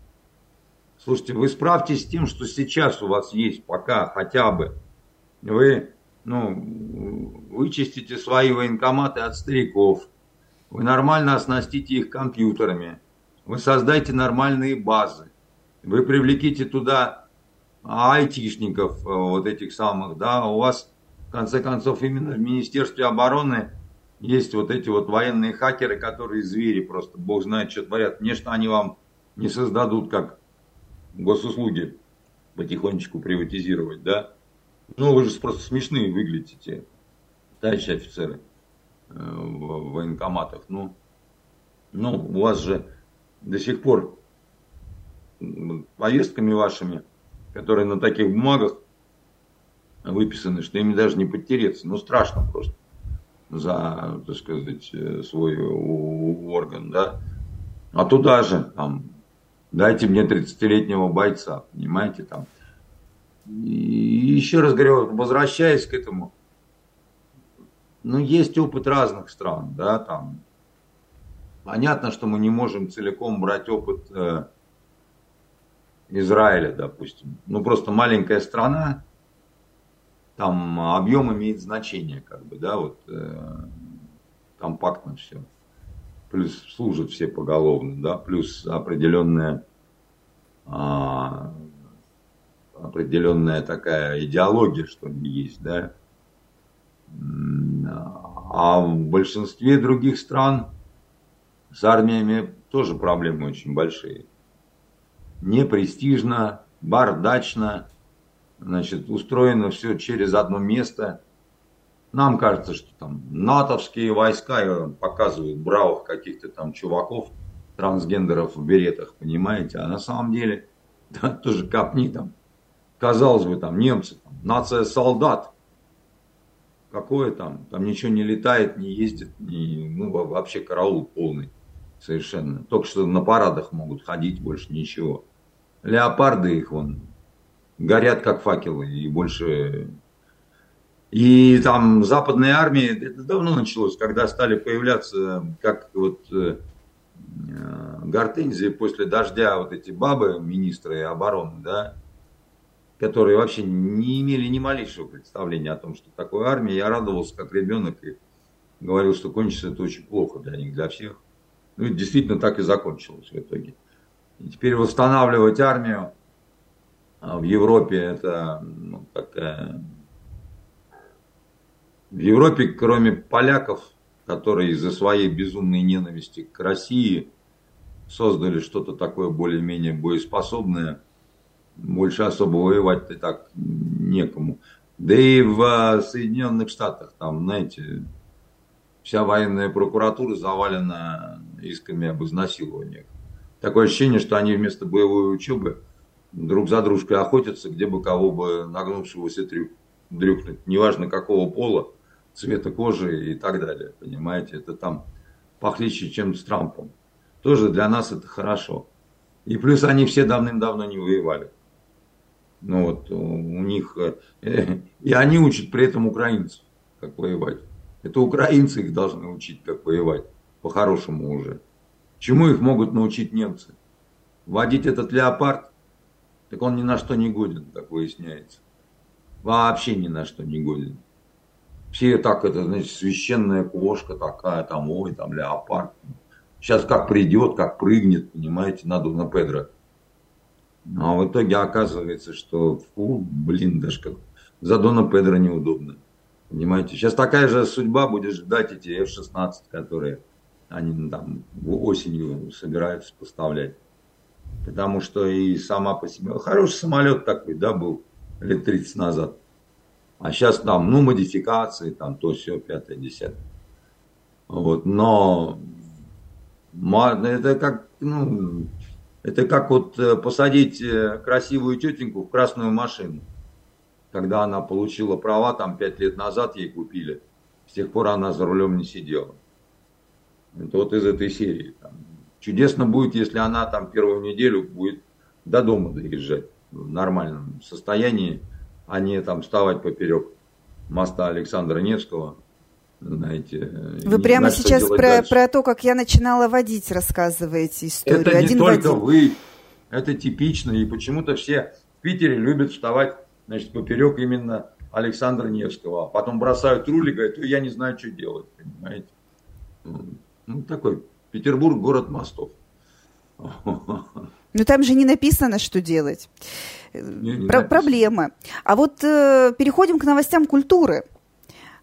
Speaker 2: Слушайте, вы справьтесь с тем, что сейчас у вас есть, пока хотя бы. Вы, ну, вычистите свои военкоматы от стариков. Вы нормально оснастите их компьютерами. Вы создайте нормальные базы вы привлеките туда айтишников, э, вот этих самых, да, у вас, в конце концов, именно в Министерстве обороны есть вот эти вот военные хакеры, которые звери просто, бог знает, что творят. Конечно, они вам не создадут, как госуслуги потихонечку приватизировать, да. Ну, вы же просто смешные выглядите, товарищи офицеры э, в военкоматах. Ну, ну, у вас же до сих пор повестками вашими, которые на таких бумагах выписаны, что ими даже не подтереться. Ну, страшно просто за, так сказать, э, свой орган, да. А туда же, там, дайте мне 30-летнего бойца, понимаете, там. И еще раз говорю, возвращаясь к этому, ну, есть опыт разных стран, да, там. Понятно, что мы не можем целиком брать опыт э, Израиля, допустим. Ну, просто маленькая страна, там объем имеет значение, как бы, да, вот э, компактно все. Плюс служат все поголовно, да, плюс определенная, а, определенная такая идеология, что ли, есть, да. А в большинстве других стран с армиями тоже проблемы очень большие непрестижно, бардачно, значит, устроено все через одно место. Нам кажется, что там натовские войска показывают бравых каких-то там чуваков, трансгендеров в беретах, понимаете, а на самом деле, да, тоже капни там, казалось бы, там немцы, там, нация солдат, какое там, там ничего не летает, не ездит, не, ну вообще караул полный совершенно. Только что на парадах могут ходить, больше ничего. Леопарды их вон горят как факелы и больше И там западные армии, это давно началось, когда стали появляться, как вот э, Гортензии после дождя, вот эти бабы, министры обороны, да, которые вообще не имели ни малейшего представления о том, что такое армия. Я радовался как ребенок и говорил, что кончится это очень плохо для них, для всех. Ну и действительно так и закончилось в итоге. И теперь восстанавливать армию а в Европе это ну, такая в Европе, кроме поляков, которые из-за своей безумной ненависти к России создали что-то такое более-менее боеспособное, больше особо воевать-то так некому. Да и в а, Соединенных Штатах, там, знаете, вся военная прокуратура завалена исками об изнасилованиях. Такое ощущение, что они вместо боевой учебы друг за дружкой охотятся, где бы кого бы нагнувшегося трюк, дрюкнуть, неважно какого пола, цвета кожи и так далее. Понимаете, это там похлеще, чем с Трампом. Тоже для нас это хорошо. И плюс они все давным-давно не воевали. Ну вот у них... Э, и они учат при этом украинцев, как воевать. Это украинцы их должны учить, как воевать. По-хорошему уже. Чему их могут научить немцы? Водить этот леопард? Так он ни на что не годен, как выясняется. Вообще ни на что не годен. Все так, это, значит, священная кошка такая, там, ой, там, леопард. Сейчас как придет, как прыгнет, понимаете, на Дона Педро. А в итоге оказывается, что, фу, блин, даже как за Дона Педро неудобно. Понимаете, сейчас такая же судьба будет ждать эти F-16, которые они там осенью собираются поставлять. Потому что и сама по себе, хороший самолет такой, да, был лет 30 назад. А сейчас там, ну, модификации, там то все, пятое, десятое. Вот, но это как, ну, это как вот э, посадить э, красивую тетеньку в красную машину. Когда она получила права, там пять лет назад ей купили. С тех пор она за рулем не сидела. Это вот из этой серии. Чудесно будет, если она там первую неделю будет до дома доезжать в нормальном состоянии, а не там вставать поперек моста Александра Невского. Знаете,
Speaker 1: вы прямо знать, сейчас про, про то, как я начинала водить, рассказываете историю.
Speaker 2: Это Один не только один. вы, это типично, и почему-то все в Питере любят вставать значит, поперек именно Александра Невского, а потом бросают руль и говорят, я не знаю, что делать, понимаете. Ну, такой Петербург, город мостов.
Speaker 1: Но там же не написано, что делать. Не, не Про- проблема. А вот э, переходим к новостям культуры.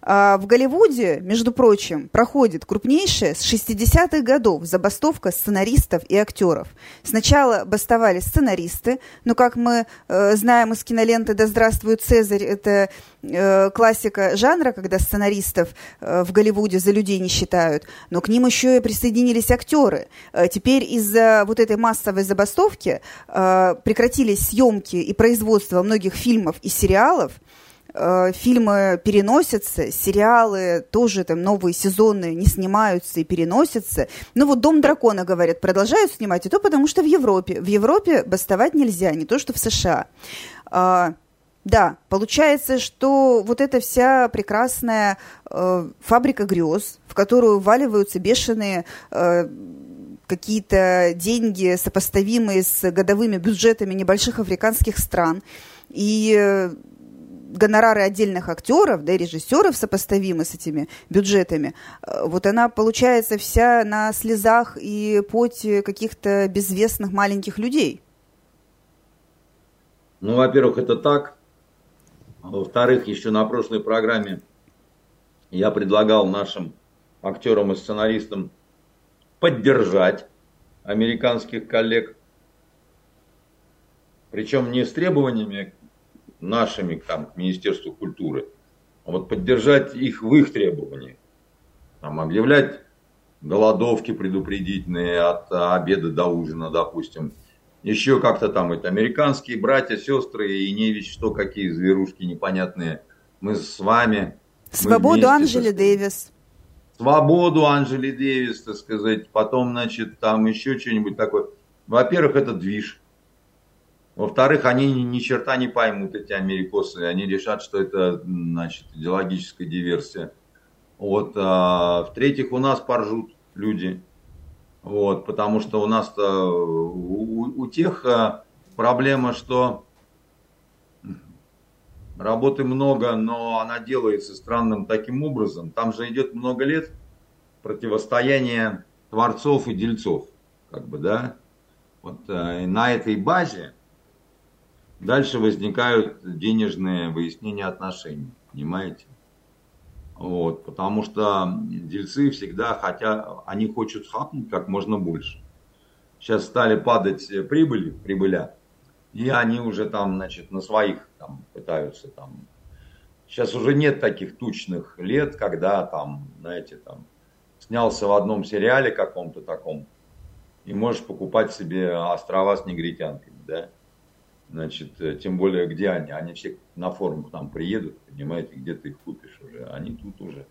Speaker 1: А в Голливуде, между прочим, проходит крупнейшая с 60-х годов забастовка сценаристов и актеров. Сначала бастовали сценаристы, но, как мы э, знаем из киноленты «Да здравствует Цезарь», это э, классика жанра, когда сценаристов э, в Голливуде за людей не считают, но к ним еще и присоединились актеры. Э, теперь из-за вот этой массовой забастовки э, прекратились съемки и производство многих фильмов и сериалов, фильмы переносятся, сериалы тоже там новые сезоны не снимаются и переносятся. Ну вот «Дом дракона», говорят, продолжают снимать, и то потому что в Европе. В Европе бастовать нельзя, не то что в США. А, да, получается, что вот эта вся прекрасная э, фабрика грез, в которую валиваются бешеные э, какие-то деньги, сопоставимые с годовыми бюджетами небольших африканских стран, и э, гонорары отдельных актеров, да, и режиссеров сопоставимы с этими бюджетами, э, вот она получается вся на слезах и поте каких-то безвестных маленьких людей.
Speaker 2: Ну, во-первых, это так. А во-вторых, еще на прошлой программе я предлагал нашим актерам и сценаристам поддержать американских коллег. Причем не с требованиями нашими там, к Министерству культуры, а вот поддержать их в их требованиях. Там, объявлять голодовки предупредительные от обеда до ужина, допустим. Еще как-то там это американские братья, сестры и не весь что, какие зверушки непонятные. Мы с вами.
Speaker 1: Свободу Анжели Дэвис.
Speaker 2: Свободу Анжели Дэвис, так сказать. Потом, значит, там еще что-нибудь такое. Во-первых, это движ. Во-вторых, они ни черта не поймут, эти америкосы. Они решат, что это, значит, идеологическая диверсия. Вот. А, в-третьих, у нас поржут люди. Вот, потому что у нас-то у, у тех а, проблема, что работы много, но она делается странным таким образом. Там же идет много лет противостояние творцов и дельцов, как бы, да. Вот э, на этой базе дальше возникают денежные выяснения отношений, понимаете? Вот, потому что дельцы всегда хотят, они хотят хапнуть как можно больше. Сейчас стали падать прибыли, прибыля, и они уже там, значит, на своих там пытаются там. Сейчас уже нет таких тучных лет, когда там, знаете, там снялся в одном сериале каком-то таком, и можешь покупать себе острова с негритянками, да? Значит, э, тем более, где они? Они все на форум к нам приедут, понимаете, где ты их купишь уже. Они тут уже,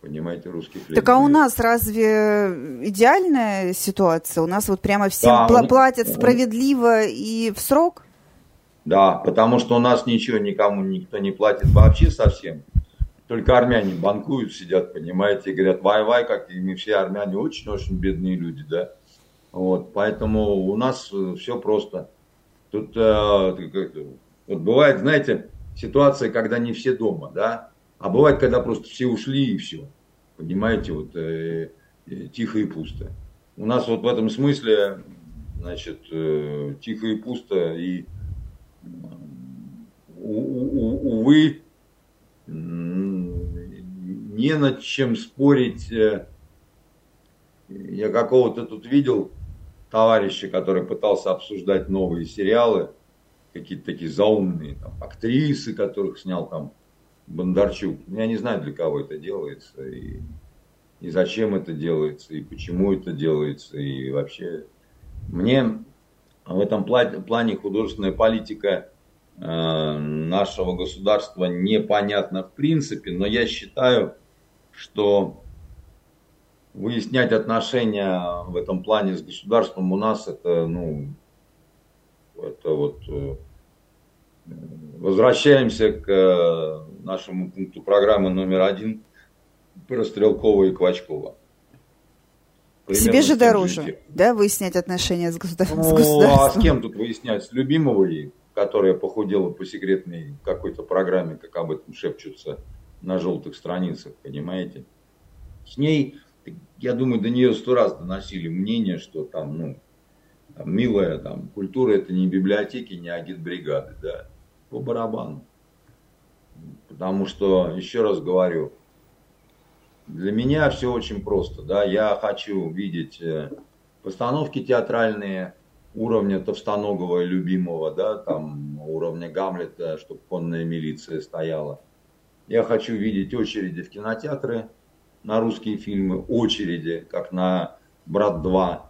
Speaker 2: понимаете, русский хлеб.
Speaker 1: Так а у нас разве идеальная ситуация? У нас вот прямо всем да, платят он, справедливо и в срок?
Speaker 2: Да, потому что у нас ничего никому никто не платит вообще совсем. Только армяне банкуют, сидят, понимаете, и говорят, вай-вай, как и мы все армяне очень-очень бедные люди, да. Вот, поэтому у нас э, все просто. Тут э, вот бывает, знаете, ситуация, когда не все дома, да, а бывает, когда просто все ушли и все. Понимаете, вот э, э, тихо и пусто. У нас вот в этом смысле, значит, э, тихо и пусто, и у, у, увы, не над чем спорить. Э, я какого-то тут видел товарища, который пытался обсуждать новые сериалы, какие-то такие заумные, там, актрисы, которых снял там Бондарчук. Я не знаю, для кого это делается, и, и зачем это делается, и почему это делается, и вообще мне в этом плане художественная политика э, нашего государства непонятна в принципе, но я считаю, что выяснять отношения в этом плане с государством у нас это, ну, это вот э, возвращаемся к э, нашему пункту программы номер один про Стрелкова и Квачкова.
Speaker 1: Примерно Себе же дороже, же да, выяснять отношения с, государ... ну, с
Speaker 2: государством. А с кем тут выяснять? С любимого ли, которая похудела по секретной какой-то программе, как об этом шепчутся на желтых страницах, понимаете? С ней я думаю, до нее сто раз доносили мнение, что там, ну, там, милая, там, культура это не библиотеки, не агитбригады, да, по барабану. Потому что, еще раз говорю, для меня все очень просто, да, я хочу видеть э, постановки театральные уровня Товстоногова и любимого, да, там уровня Гамлета, чтобы конная милиция стояла. Я хочу видеть очереди в кинотеатры, на русские фильмы, очереди, как на «Брат 2»,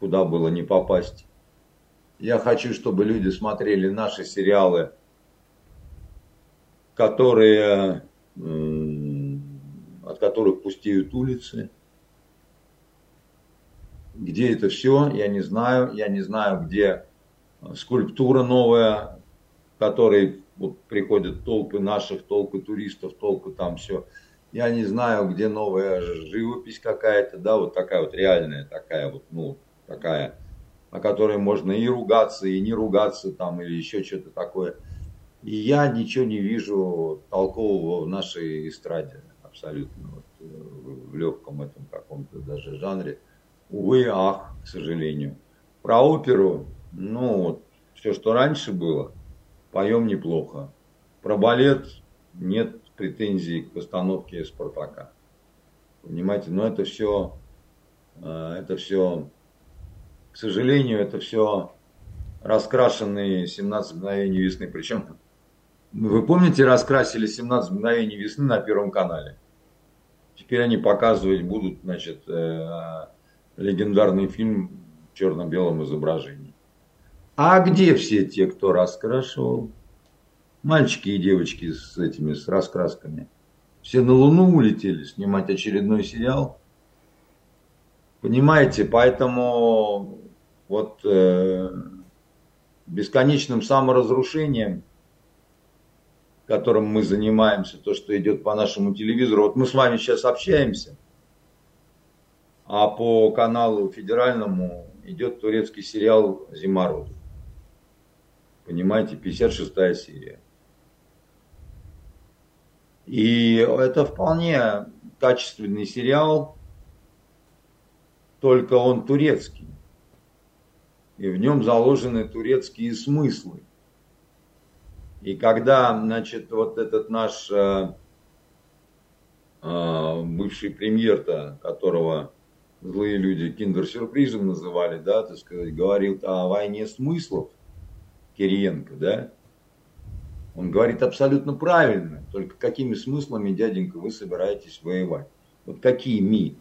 Speaker 2: куда было не попасть. Я хочу, чтобы люди смотрели наши сериалы, которые, от которых пустеют улицы. Где это все, я не знаю. Я не знаю, где скульптура новая, которой вот приходят толпы наших, толпы туристов, толпы там все я не знаю, где новая живопись какая-то, да, вот такая вот реальная, такая вот, ну, такая, о которой можно и ругаться, и не ругаться там, или еще что-то такое. И я ничего не вижу толкового в нашей эстраде, абсолютно, вот, в легком этом каком-то даже жанре. Увы, ах, к сожалению. Про оперу, ну, вот, все, что раньше было, поем неплохо. Про балет нет претензий к постановке Спартака. Понимаете, но это все, э, это все, к сожалению, это все раскрашенные 17 мгновений весны. Причем, вы помните, раскрасили 17 мгновений весны на Первом канале? Теперь они показывать будут, значит, э, легендарный фильм в черно-белом изображении. А где все те, кто раскрашивал? Мальчики и девочки с этими, с раскрасками. Все на Луну улетели снимать очередной сериал. Понимаете, поэтому вот э, бесконечным саморазрушением, которым мы занимаемся, то, что идет по нашему телевизору. Вот мы с вами сейчас общаемся, а по каналу федеральному идет турецкий сериал «Зима Понимаете, 56 серия. И это вполне качественный сериал, только он турецкий. И в нем заложены турецкие смыслы. И когда, значит, вот этот наш э, э, бывший премьер-то, которого злые люди киндер-сюрпризом называли, да, так сказать, говорил о войне смыслов, Кириенко, да, он говорит абсолютно правильно, только какими смыслами, дяденька, вы собираетесь воевать? Вот какими?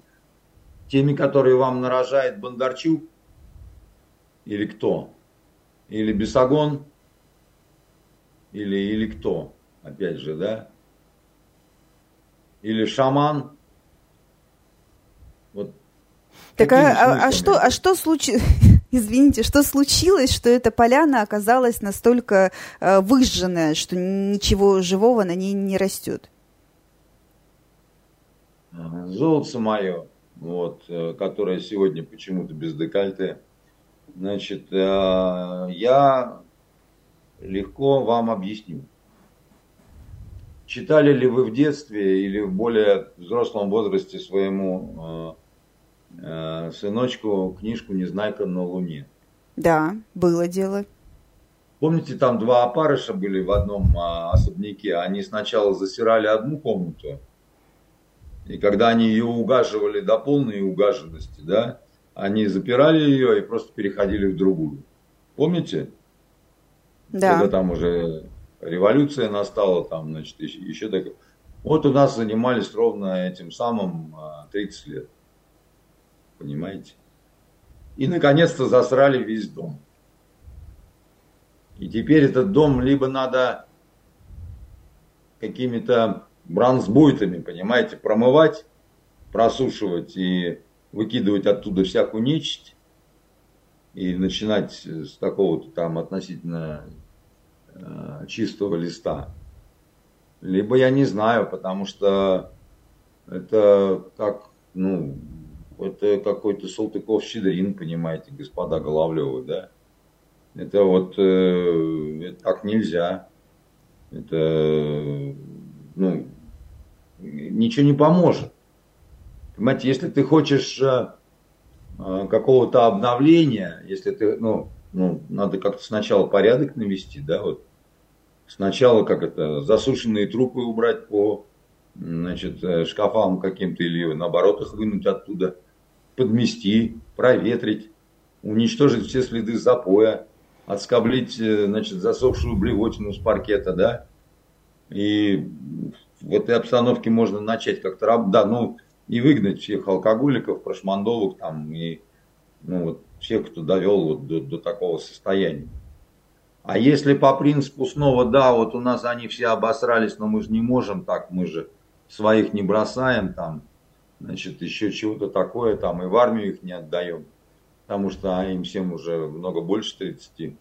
Speaker 2: Теми, которые вам нарожает Бондарчук? Или кто? Или Бесогон? Или, или кто? Опять же, да? Или шаман?
Speaker 1: Вот. Так а, а, а что, а что случилось? Извините, что случилось, что эта поляна оказалась настолько э, выжженная, что ничего живого на ней не растет?
Speaker 2: Золото мое, вот, э, которое сегодня почему-то без декольте, значит, э, я легко вам объясню. Читали ли вы в детстве или в более взрослом возрасте своему э, сыночку книжку «Незнайка на Луне»?
Speaker 1: Да, было дело.
Speaker 2: Помните, там два опарыша были в одном а, особняке. Они сначала засирали одну комнату, и когда они ее угаживали до полной угаженности, да, они запирали ее и просто переходили в другую. Помните?
Speaker 1: Да.
Speaker 2: Когда там уже революция настала, там, значит, еще, еще так. Вот у нас занимались ровно этим самым 30 а, лет. Понимаете? И, наконец-то, засрали весь дом. И теперь этот дом либо надо какими-то бронзбойтами, понимаете, промывать, просушивать и выкидывать оттуда всякую нечисть, и начинать с какого-то там относительно э, чистого листа. Либо я не знаю, потому что это как, ну, это какой-то Салтыков-Щедрин, понимаете, господа Головлевы, да. Это вот э, это так нельзя. Это, ну, ничего не поможет. Понимаете, если ты хочешь э, Э, какого-то обновления, если ты, ну, ну, надо как-то сначала порядок навести, да, вот. Сначала как это, засушенные трупы убрать по, значит, э, шкафам каким-то или наоборот их вынуть оттуда, подмести, проветрить, уничтожить все следы запоя, отскоблить, э, значит, засохшую блевотину с паркета, да, и в этой обстановке можно начать как-то работать, да, ну, и выгнать всех алкоголиков, прошмандовок там и ну, вот, всех, кто довел вот до, до такого состояния. А если по принципу снова, да, вот у нас они все обосрались, но мы же не можем так, мы же своих не бросаем там, значит, еще чего-то такое там, и в армию их не отдаем, потому что им всем уже много больше 30.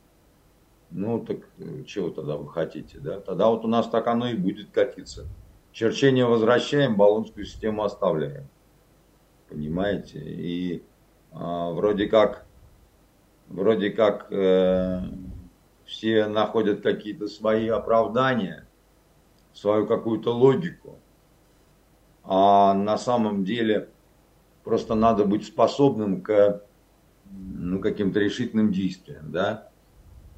Speaker 2: Ну, так э, чего тогда вы хотите, да? Тогда вот у нас так оно и будет катиться. Черчение возвращаем, баллонскую систему оставляем. Понимаете? И а, вроде как, вроде как э, все находят какие-то свои оправдания, свою какую-то логику. А на самом деле просто надо быть способным к ну, каким-то решительным действиям, да.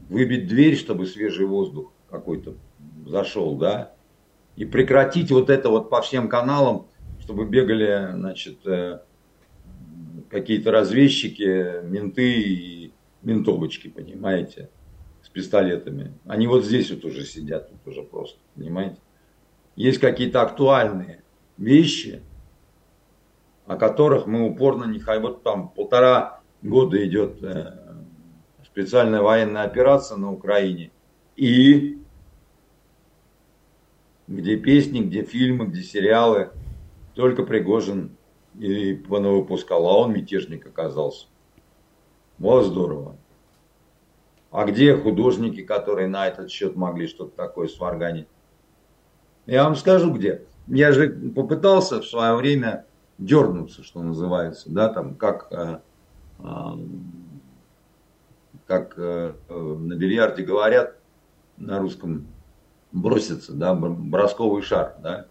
Speaker 2: Выбить дверь, чтобы свежий воздух какой-то зашел, да и прекратить вот это вот по всем каналам, чтобы бегали, значит, э, какие-то разведчики, менты и ментовочки, понимаете, с пистолетами. Они вот здесь вот уже сидят, вот уже просто, понимаете. Есть какие-то актуальные вещи, о которых мы упорно не хотим. Вот там полтора года идет э, специальная военная операция на Украине. И где песни, где фильмы, где сериалы. Только Пригожин и понавыпускал, а он мятежник оказался. Вот здорово. А где художники, которые на этот счет могли что-то такое сварганить? Я вам скажу где. Я же попытался в свое время дернуться, что называется, да, там, как, э, э, как э, на бильярде говорят на русском, броситься, да, бросковый шар, да.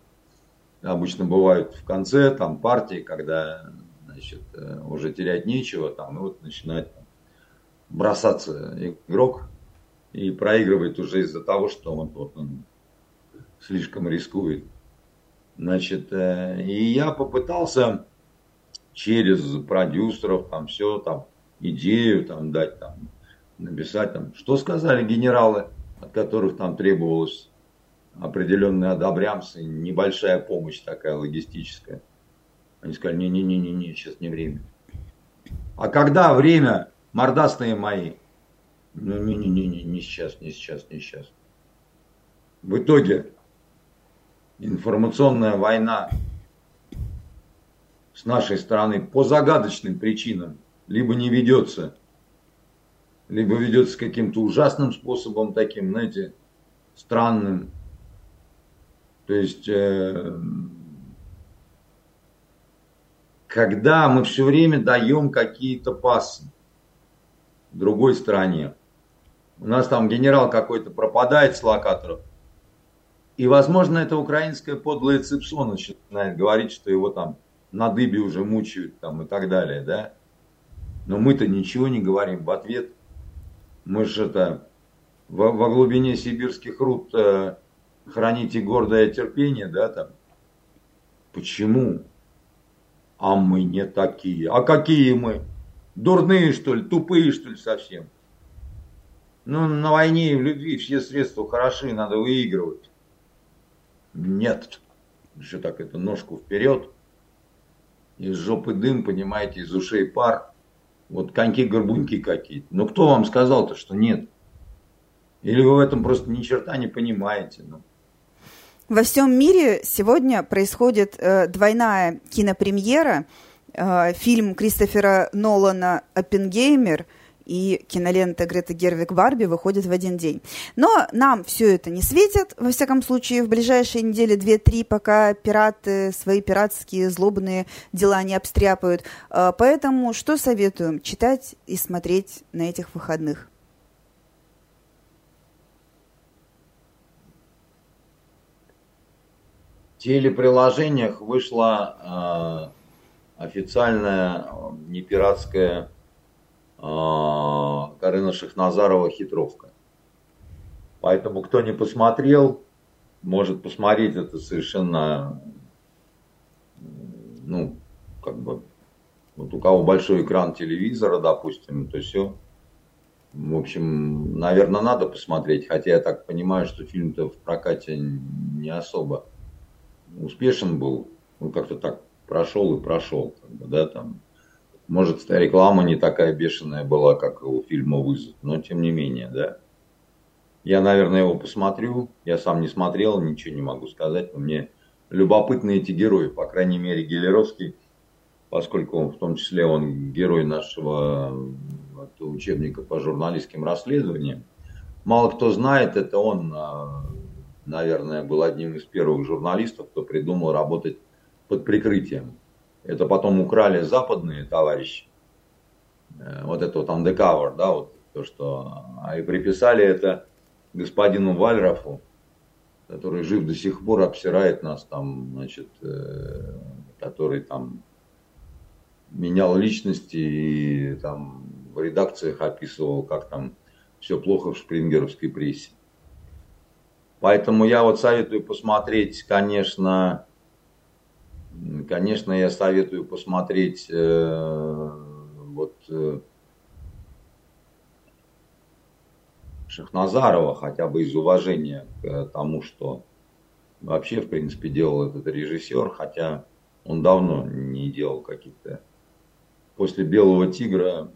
Speaker 2: Обычно бывают в конце, там, партии, когда, значит, уже терять нечего, там, и вот начинает там, бросаться игрок и проигрывает уже из-за того, что он, вот, он слишком рискует. Значит, э, и я попытался через продюсеров там все там идею там дать там написать там что сказали генералы от которых там требовалось определенные одобрямцы небольшая помощь такая логистическая. Они сказали не не не не не сейчас не время а когда время мордастые мои? Ну не не не не не сейчас не сейчас не сейчас в итоге информационная война с нашей стороны по загадочным причинам либо не ведется, либо ведется каким-то ужасным способом, таким, знаете, странным. То есть, э, когда мы все время даем какие-то пасы другой стороне. У нас там генерал какой-то пропадает с локаторов, и, возможно, это украинская подлая цепсо начинает говорить, что его там на дыбе уже мучают там и так далее, да. Но мы-то ничего не говорим в ответ. Мы же это во, во глубине сибирских руд э, храните гордое терпение, да, там. Почему? А мы не такие. А какие мы? Дурные, что ли? Тупые, что ли, совсем? Ну, на войне и в любви все средства хороши, надо выигрывать. Нет. Еще так это ножку вперед. Из жопы дым, понимаете, из ушей пар. Вот коньки-горбуньки какие-то. Но кто вам сказал-то, что нет? Или вы в этом просто ни черта не понимаете? Ну.
Speaker 1: Во всем мире сегодня происходит э, двойная кинопремьера. Э, фильм Кристофера Нолана «Оппенгеймер» – и кинолента Грета Гервик Барби выходит в один день. Но нам все это не светит, во всяком случае, в ближайшие недели две-три, пока пираты свои пиратские злобные дела не обстряпают. А, поэтому что советуем читать и смотреть на этих выходных?
Speaker 2: В телеприложениях вышла э, официальная не а, Карина Шахназарова «Хитровка». Поэтому, кто не посмотрел, может посмотреть это совершенно, ну, как бы, вот у кого большой экран телевизора, допустим, то все. В общем, наверное, надо посмотреть, хотя я так понимаю, что фильм-то в прокате не особо успешен был. Ну, как-то так прошел и прошел, как бы, да, там может, реклама не такая бешеная была, как у фильма «Вызов», но тем не менее, да. Я, наверное, его посмотрю. Я сам не смотрел, ничего не могу сказать, но мне любопытны эти герои. По крайней мере, Гелеровский, поскольку он, в том числе он герой нашего учебника по журналистским расследованиям. Мало кто знает, это он, а, наверное, был одним из первых журналистов, кто придумал работать под прикрытием. Это потом украли западные товарищи. Э, вот это вот undercover, да, вот то, что... А и приписали это господину Вальрафу, который жив до сих пор, обсирает нас там, значит, э, который там менял личности и там в редакциях описывал, как там все плохо в шпрингеровской прессе. Поэтому я вот советую посмотреть, конечно, Конечно, я советую посмотреть э, вот э, Шахназарова хотя бы из уважения к тому, что вообще, в принципе, делал этот режиссер, хотя он давно не делал каких-то... После «Белого тигра»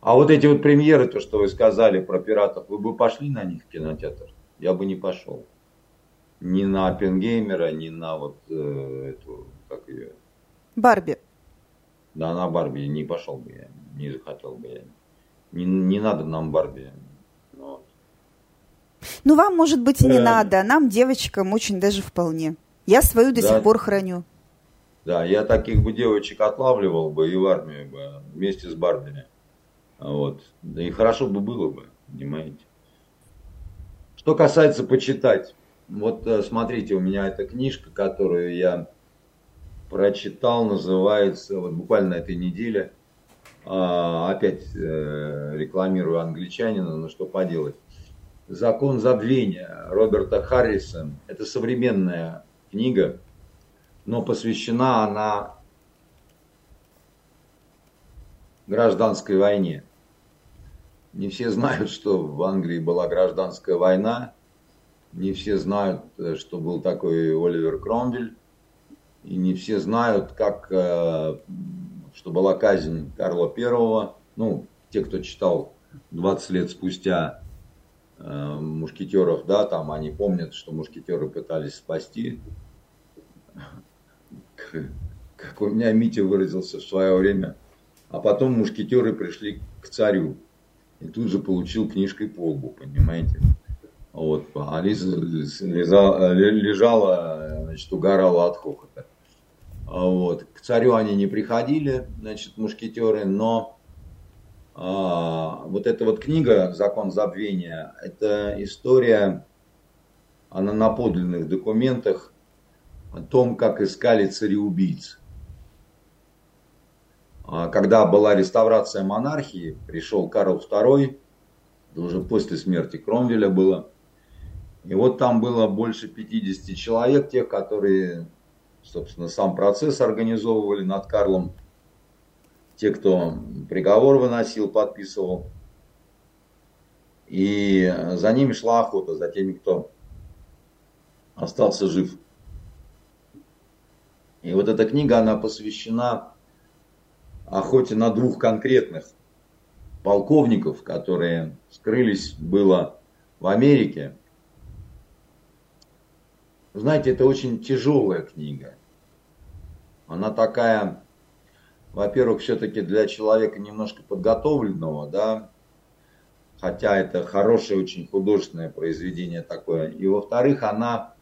Speaker 2: А вот эти вот премьеры, то, что вы сказали про пиратов, вы бы пошли на них в кинотеатр? Я бы не пошел ни на Оппенгеймера, ни на вот э, эту, как ее...
Speaker 1: Барби.
Speaker 2: Да, на Барби не пошел бы я. не захотел бы я. Не, не надо нам Барби.
Speaker 1: Ну, ну вам, может быть, и не да. надо, а нам, девочкам, очень даже вполне. Я свою до да. сих пор храню.
Speaker 2: Да, я таких бы девочек отлавливал бы и в армию бы вместе с Барбиами. Вот. Да и хорошо бы было бы, понимаете. Что касается почитать, вот э, смотрите, у меня эта книжка, которую я прочитал, называется, вот буквально на этой неделе, а, опять э, рекламирую англичанина, но что поделать. «Закон забвения» Роберта Харриса. Это современная книга, но посвящена она гражданской войне. Не все знают, что в Англии была гражданская война. Не все знают, э, что был такой Оливер Кромвель. И не все знают, как, э, что была казнь Карла Первого. Ну, те, кто читал 20 лет спустя э, мушкетеров, да, там они помнят, что мушкетеры пытались спасти. Как у меня Митя выразился в свое время. А потом мушкетеры пришли к царю и тут же получил книжкой по лбу, понимаете? Вот, а Лиза лежала, лежала, значит, угорала от хохота. А вот. К царю они не приходили, значит, мушкетеры, но а, вот эта вот книга «Закон забвения» – это история, она на подлинных документах о том, как искали цареубийц. А когда была реставрация монархии, пришел Карл II, уже после смерти Кромвеля было, и вот там было больше 50 человек, тех, которые, собственно, сам процесс организовывали над Карлом, те, кто приговор выносил, подписывал. И за ними шла охота, за теми, кто остался жив. И вот эта книга, она посвящена охоте на двух конкретных полковников, которые скрылись было в Америке. Знаете, это очень тяжелая книга. Она такая, во-первых, все-таки для человека немножко подготовленного, да, хотя это хорошее очень художественное произведение такое. И во-вторых, она,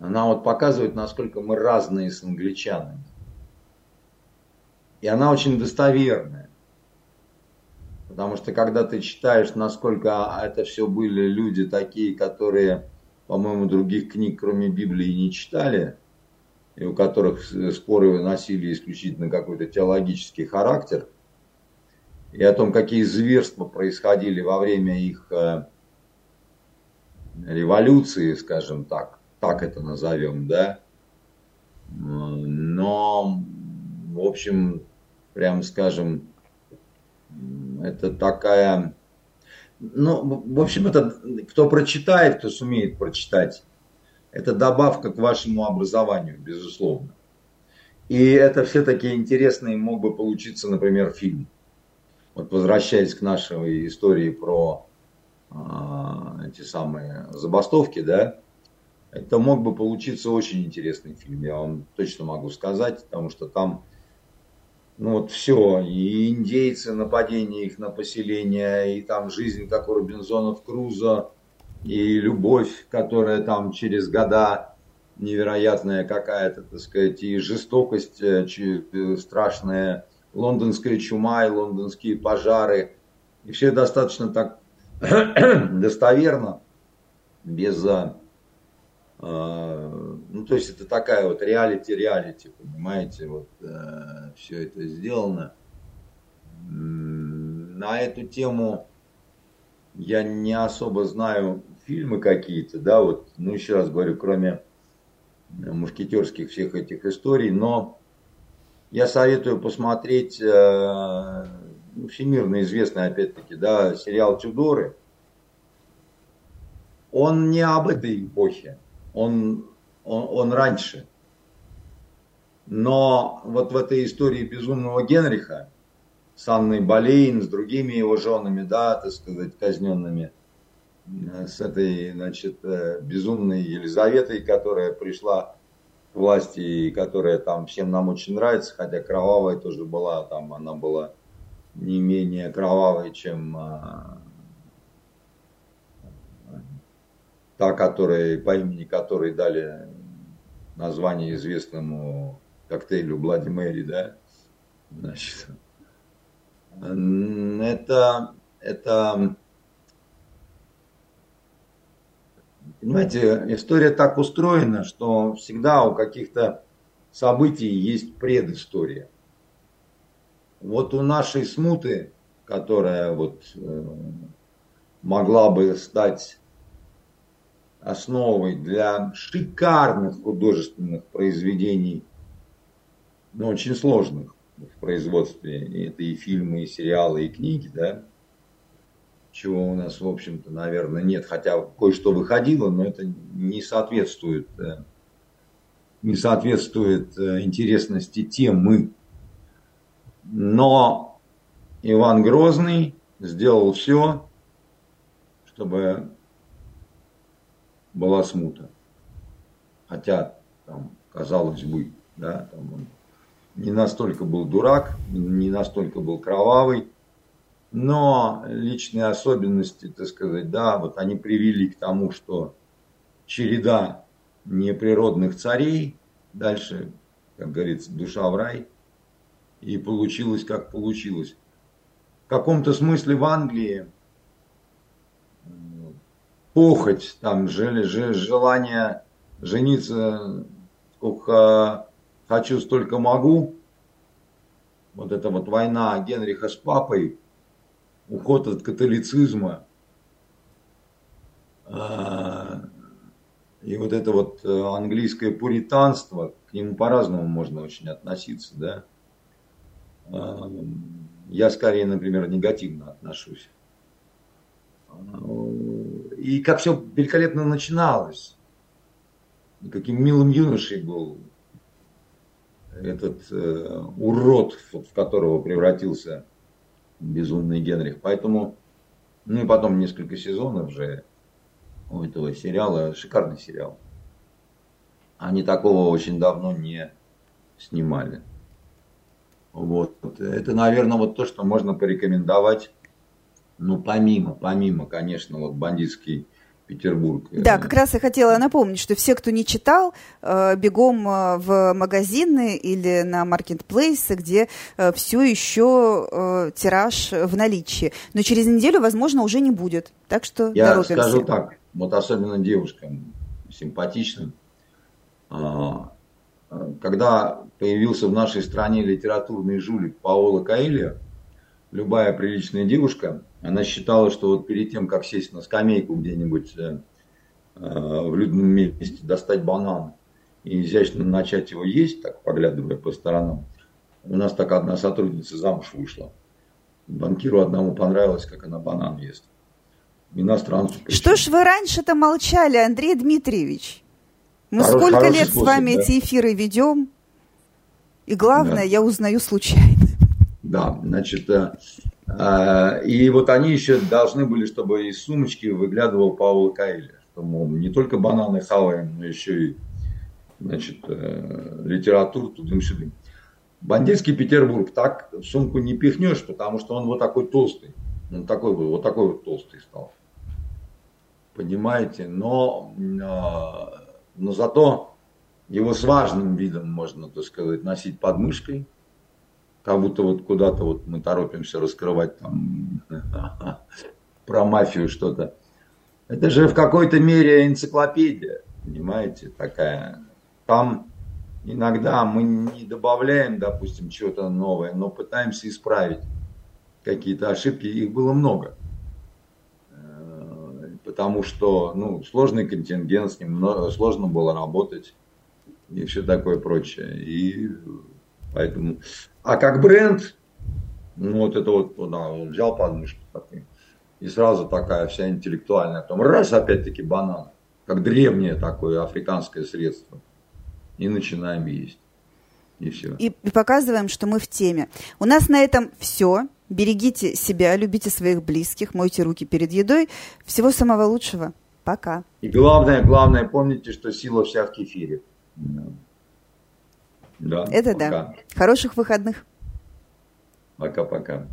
Speaker 2: она вот показывает, насколько мы разные с англичанами. И она очень достоверная. Потому что когда ты читаешь, насколько это все были люди такие, которые, по-моему, других книг, кроме Библии, не читали, и у которых споры носили исключительно какой-то теологический характер, и о том, какие зверства происходили во время их э, революции, скажем так, так это назовем, да. Но в общем, прям скажем, это такая, ну, в общем, это кто прочитает, кто сумеет прочитать, это добавка к вашему образованию, безусловно. И это все-таки интересный мог бы получиться, например, фильм. Вот возвращаясь к нашей истории про э, эти самые забастовки, да, это мог бы получиться очень интересный фильм, я вам точно могу сказать, потому что там ну вот все, и индейцы, нападение их на поселение, и там жизнь, как у Робинзонов Круза, и любовь, которая там через года невероятная какая-то, так сказать, и жестокость э, э, страшная, лондонская чума и лондонские пожары. И все достаточно так достоверно, без а, ну, то есть это такая вот реалити-реалити, понимаете, вот э, все это сделано. На эту тему я не особо знаю фильмы какие-то, да, вот, ну, еще раз говорю, кроме мушкетерских всех этих историй, но я советую посмотреть э, ну, всемирно известный, опять-таки, да, сериал «Тюдоры». Он не об этой эпохе, он, он, он раньше. Но вот в этой истории безумного Генриха с Анной Болейн, с другими его женами, да, так сказать, казненными, с этой, значит, э, безумной Елизаветой, которая пришла власти, и которая там всем нам очень нравится, хотя кровавая тоже была, там она была не менее кровавой, чем а, та, которая, по имени которой дали название известному коктейлю Блади Мэри, да, значит, это, это, понимаете, история так устроена, что всегда у каких-то событий есть предыстория. Вот у нашей смуты, которая вот э, могла бы стать основой для шикарных художественных произведений, но очень сложных в производстве. Это и фильмы, и сериалы, и книги, да, чего у нас, в общем-то, наверное, нет. Хотя кое-что выходило, но это не соответствует, э, не соответствует э, интересности темы. Но Иван Грозный сделал все, чтобы была смута. Хотя, там, казалось бы, да, там он не настолько был дурак, не настолько был кровавый, но личные особенности, так сказать, да, вот они привели к тому, что череда неприродных царей, дальше, как говорится, душа в рай, и получилось, как получилось. В каком-то смысле в Англии похоть, там, желание жениться, сколько хочу, столько могу. Вот эта вот война Генриха с папой, уход от католицизма, а, и вот это вот э, английское пуританство, к нему по-разному можно очень относиться, да. А, я скорее, например, негативно отношусь и как все великолепно начиналось. Каким милым юношей был этот э, урод, в которого превратился безумный Генрих. Поэтому, ну и потом несколько сезонов же у этого сериала, шикарный сериал. Они такого очень давно не снимали. Вот. Это, наверное, вот то, что можно порекомендовать ну, помимо, помимо, конечно, вот бандитский Петербург.
Speaker 1: Да, э, как раз я хотела напомнить, что все, кто не читал, э, бегом э, в магазины или на маркетплейсы, где все еще тираж в наличии. Но через неделю, возможно, уже не будет. Так что
Speaker 2: Я торопимся. скажу так, вот особенно девушкам симпатичным, а, когда появился в нашей стране литературный жулик Паоло Каэльо, любая приличная девушка – она считала, что вот перед тем, как сесть на скамейку где-нибудь э, э, в людном месте, достать банан и изящно начать его есть, так поглядывая по сторонам, у нас так одна сотрудница замуж вышла. Банкиру одному понравилось, как она банан ест.
Speaker 1: Иностранцу. Причем. Что ж вы раньше-то молчали, Андрей Дмитриевич? Мы Хорош, сколько лет способ, с вами да? эти эфиры ведем? И главное, да. я узнаю случайно.
Speaker 2: Да, значит, э, а, и вот они еще должны были, чтобы из сумочки выглядывал Паула Каэля, что, мол, не только бананы хаваем, но еще и значит, э, литературу тудым-сюдым. Бандитский Петербург так в сумку не пихнешь, потому что он вот такой толстый. Он такой вот, вот такой вот толстый стал. Понимаете? Но, но зато его с важным видом можно, так сказать, носить под мышкой как будто вот куда-то вот мы торопимся раскрывать там про мафию что-то. Это же в какой-то мере энциклопедия, понимаете, такая. Там иногда мы не добавляем, допустим, чего-то новое, но пытаемся исправить какие-то ошибки. Их было много. Э, потому что ну, сложный контингент, с ним сложно было работать и все такое прочее. И поэтому а как бренд, ну вот это вот, да, он взял подмышку такой, и сразу такая вся интеллектуальная, потом раз, опять-таки банан, как древнее такое африканское средство, и начинаем есть. И все.
Speaker 1: И, и показываем, что мы в теме. У нас на этом все. Берегите себя, любите своих близких, мойте руки перед едой. Всего самого лучшего. Пока.
Speaker 2: И главное, главное, помните, что сила вся в кефире. Да,
Speaker 1: Это пока. да. Хороших выходных.
Speaker 2: Пока-пока.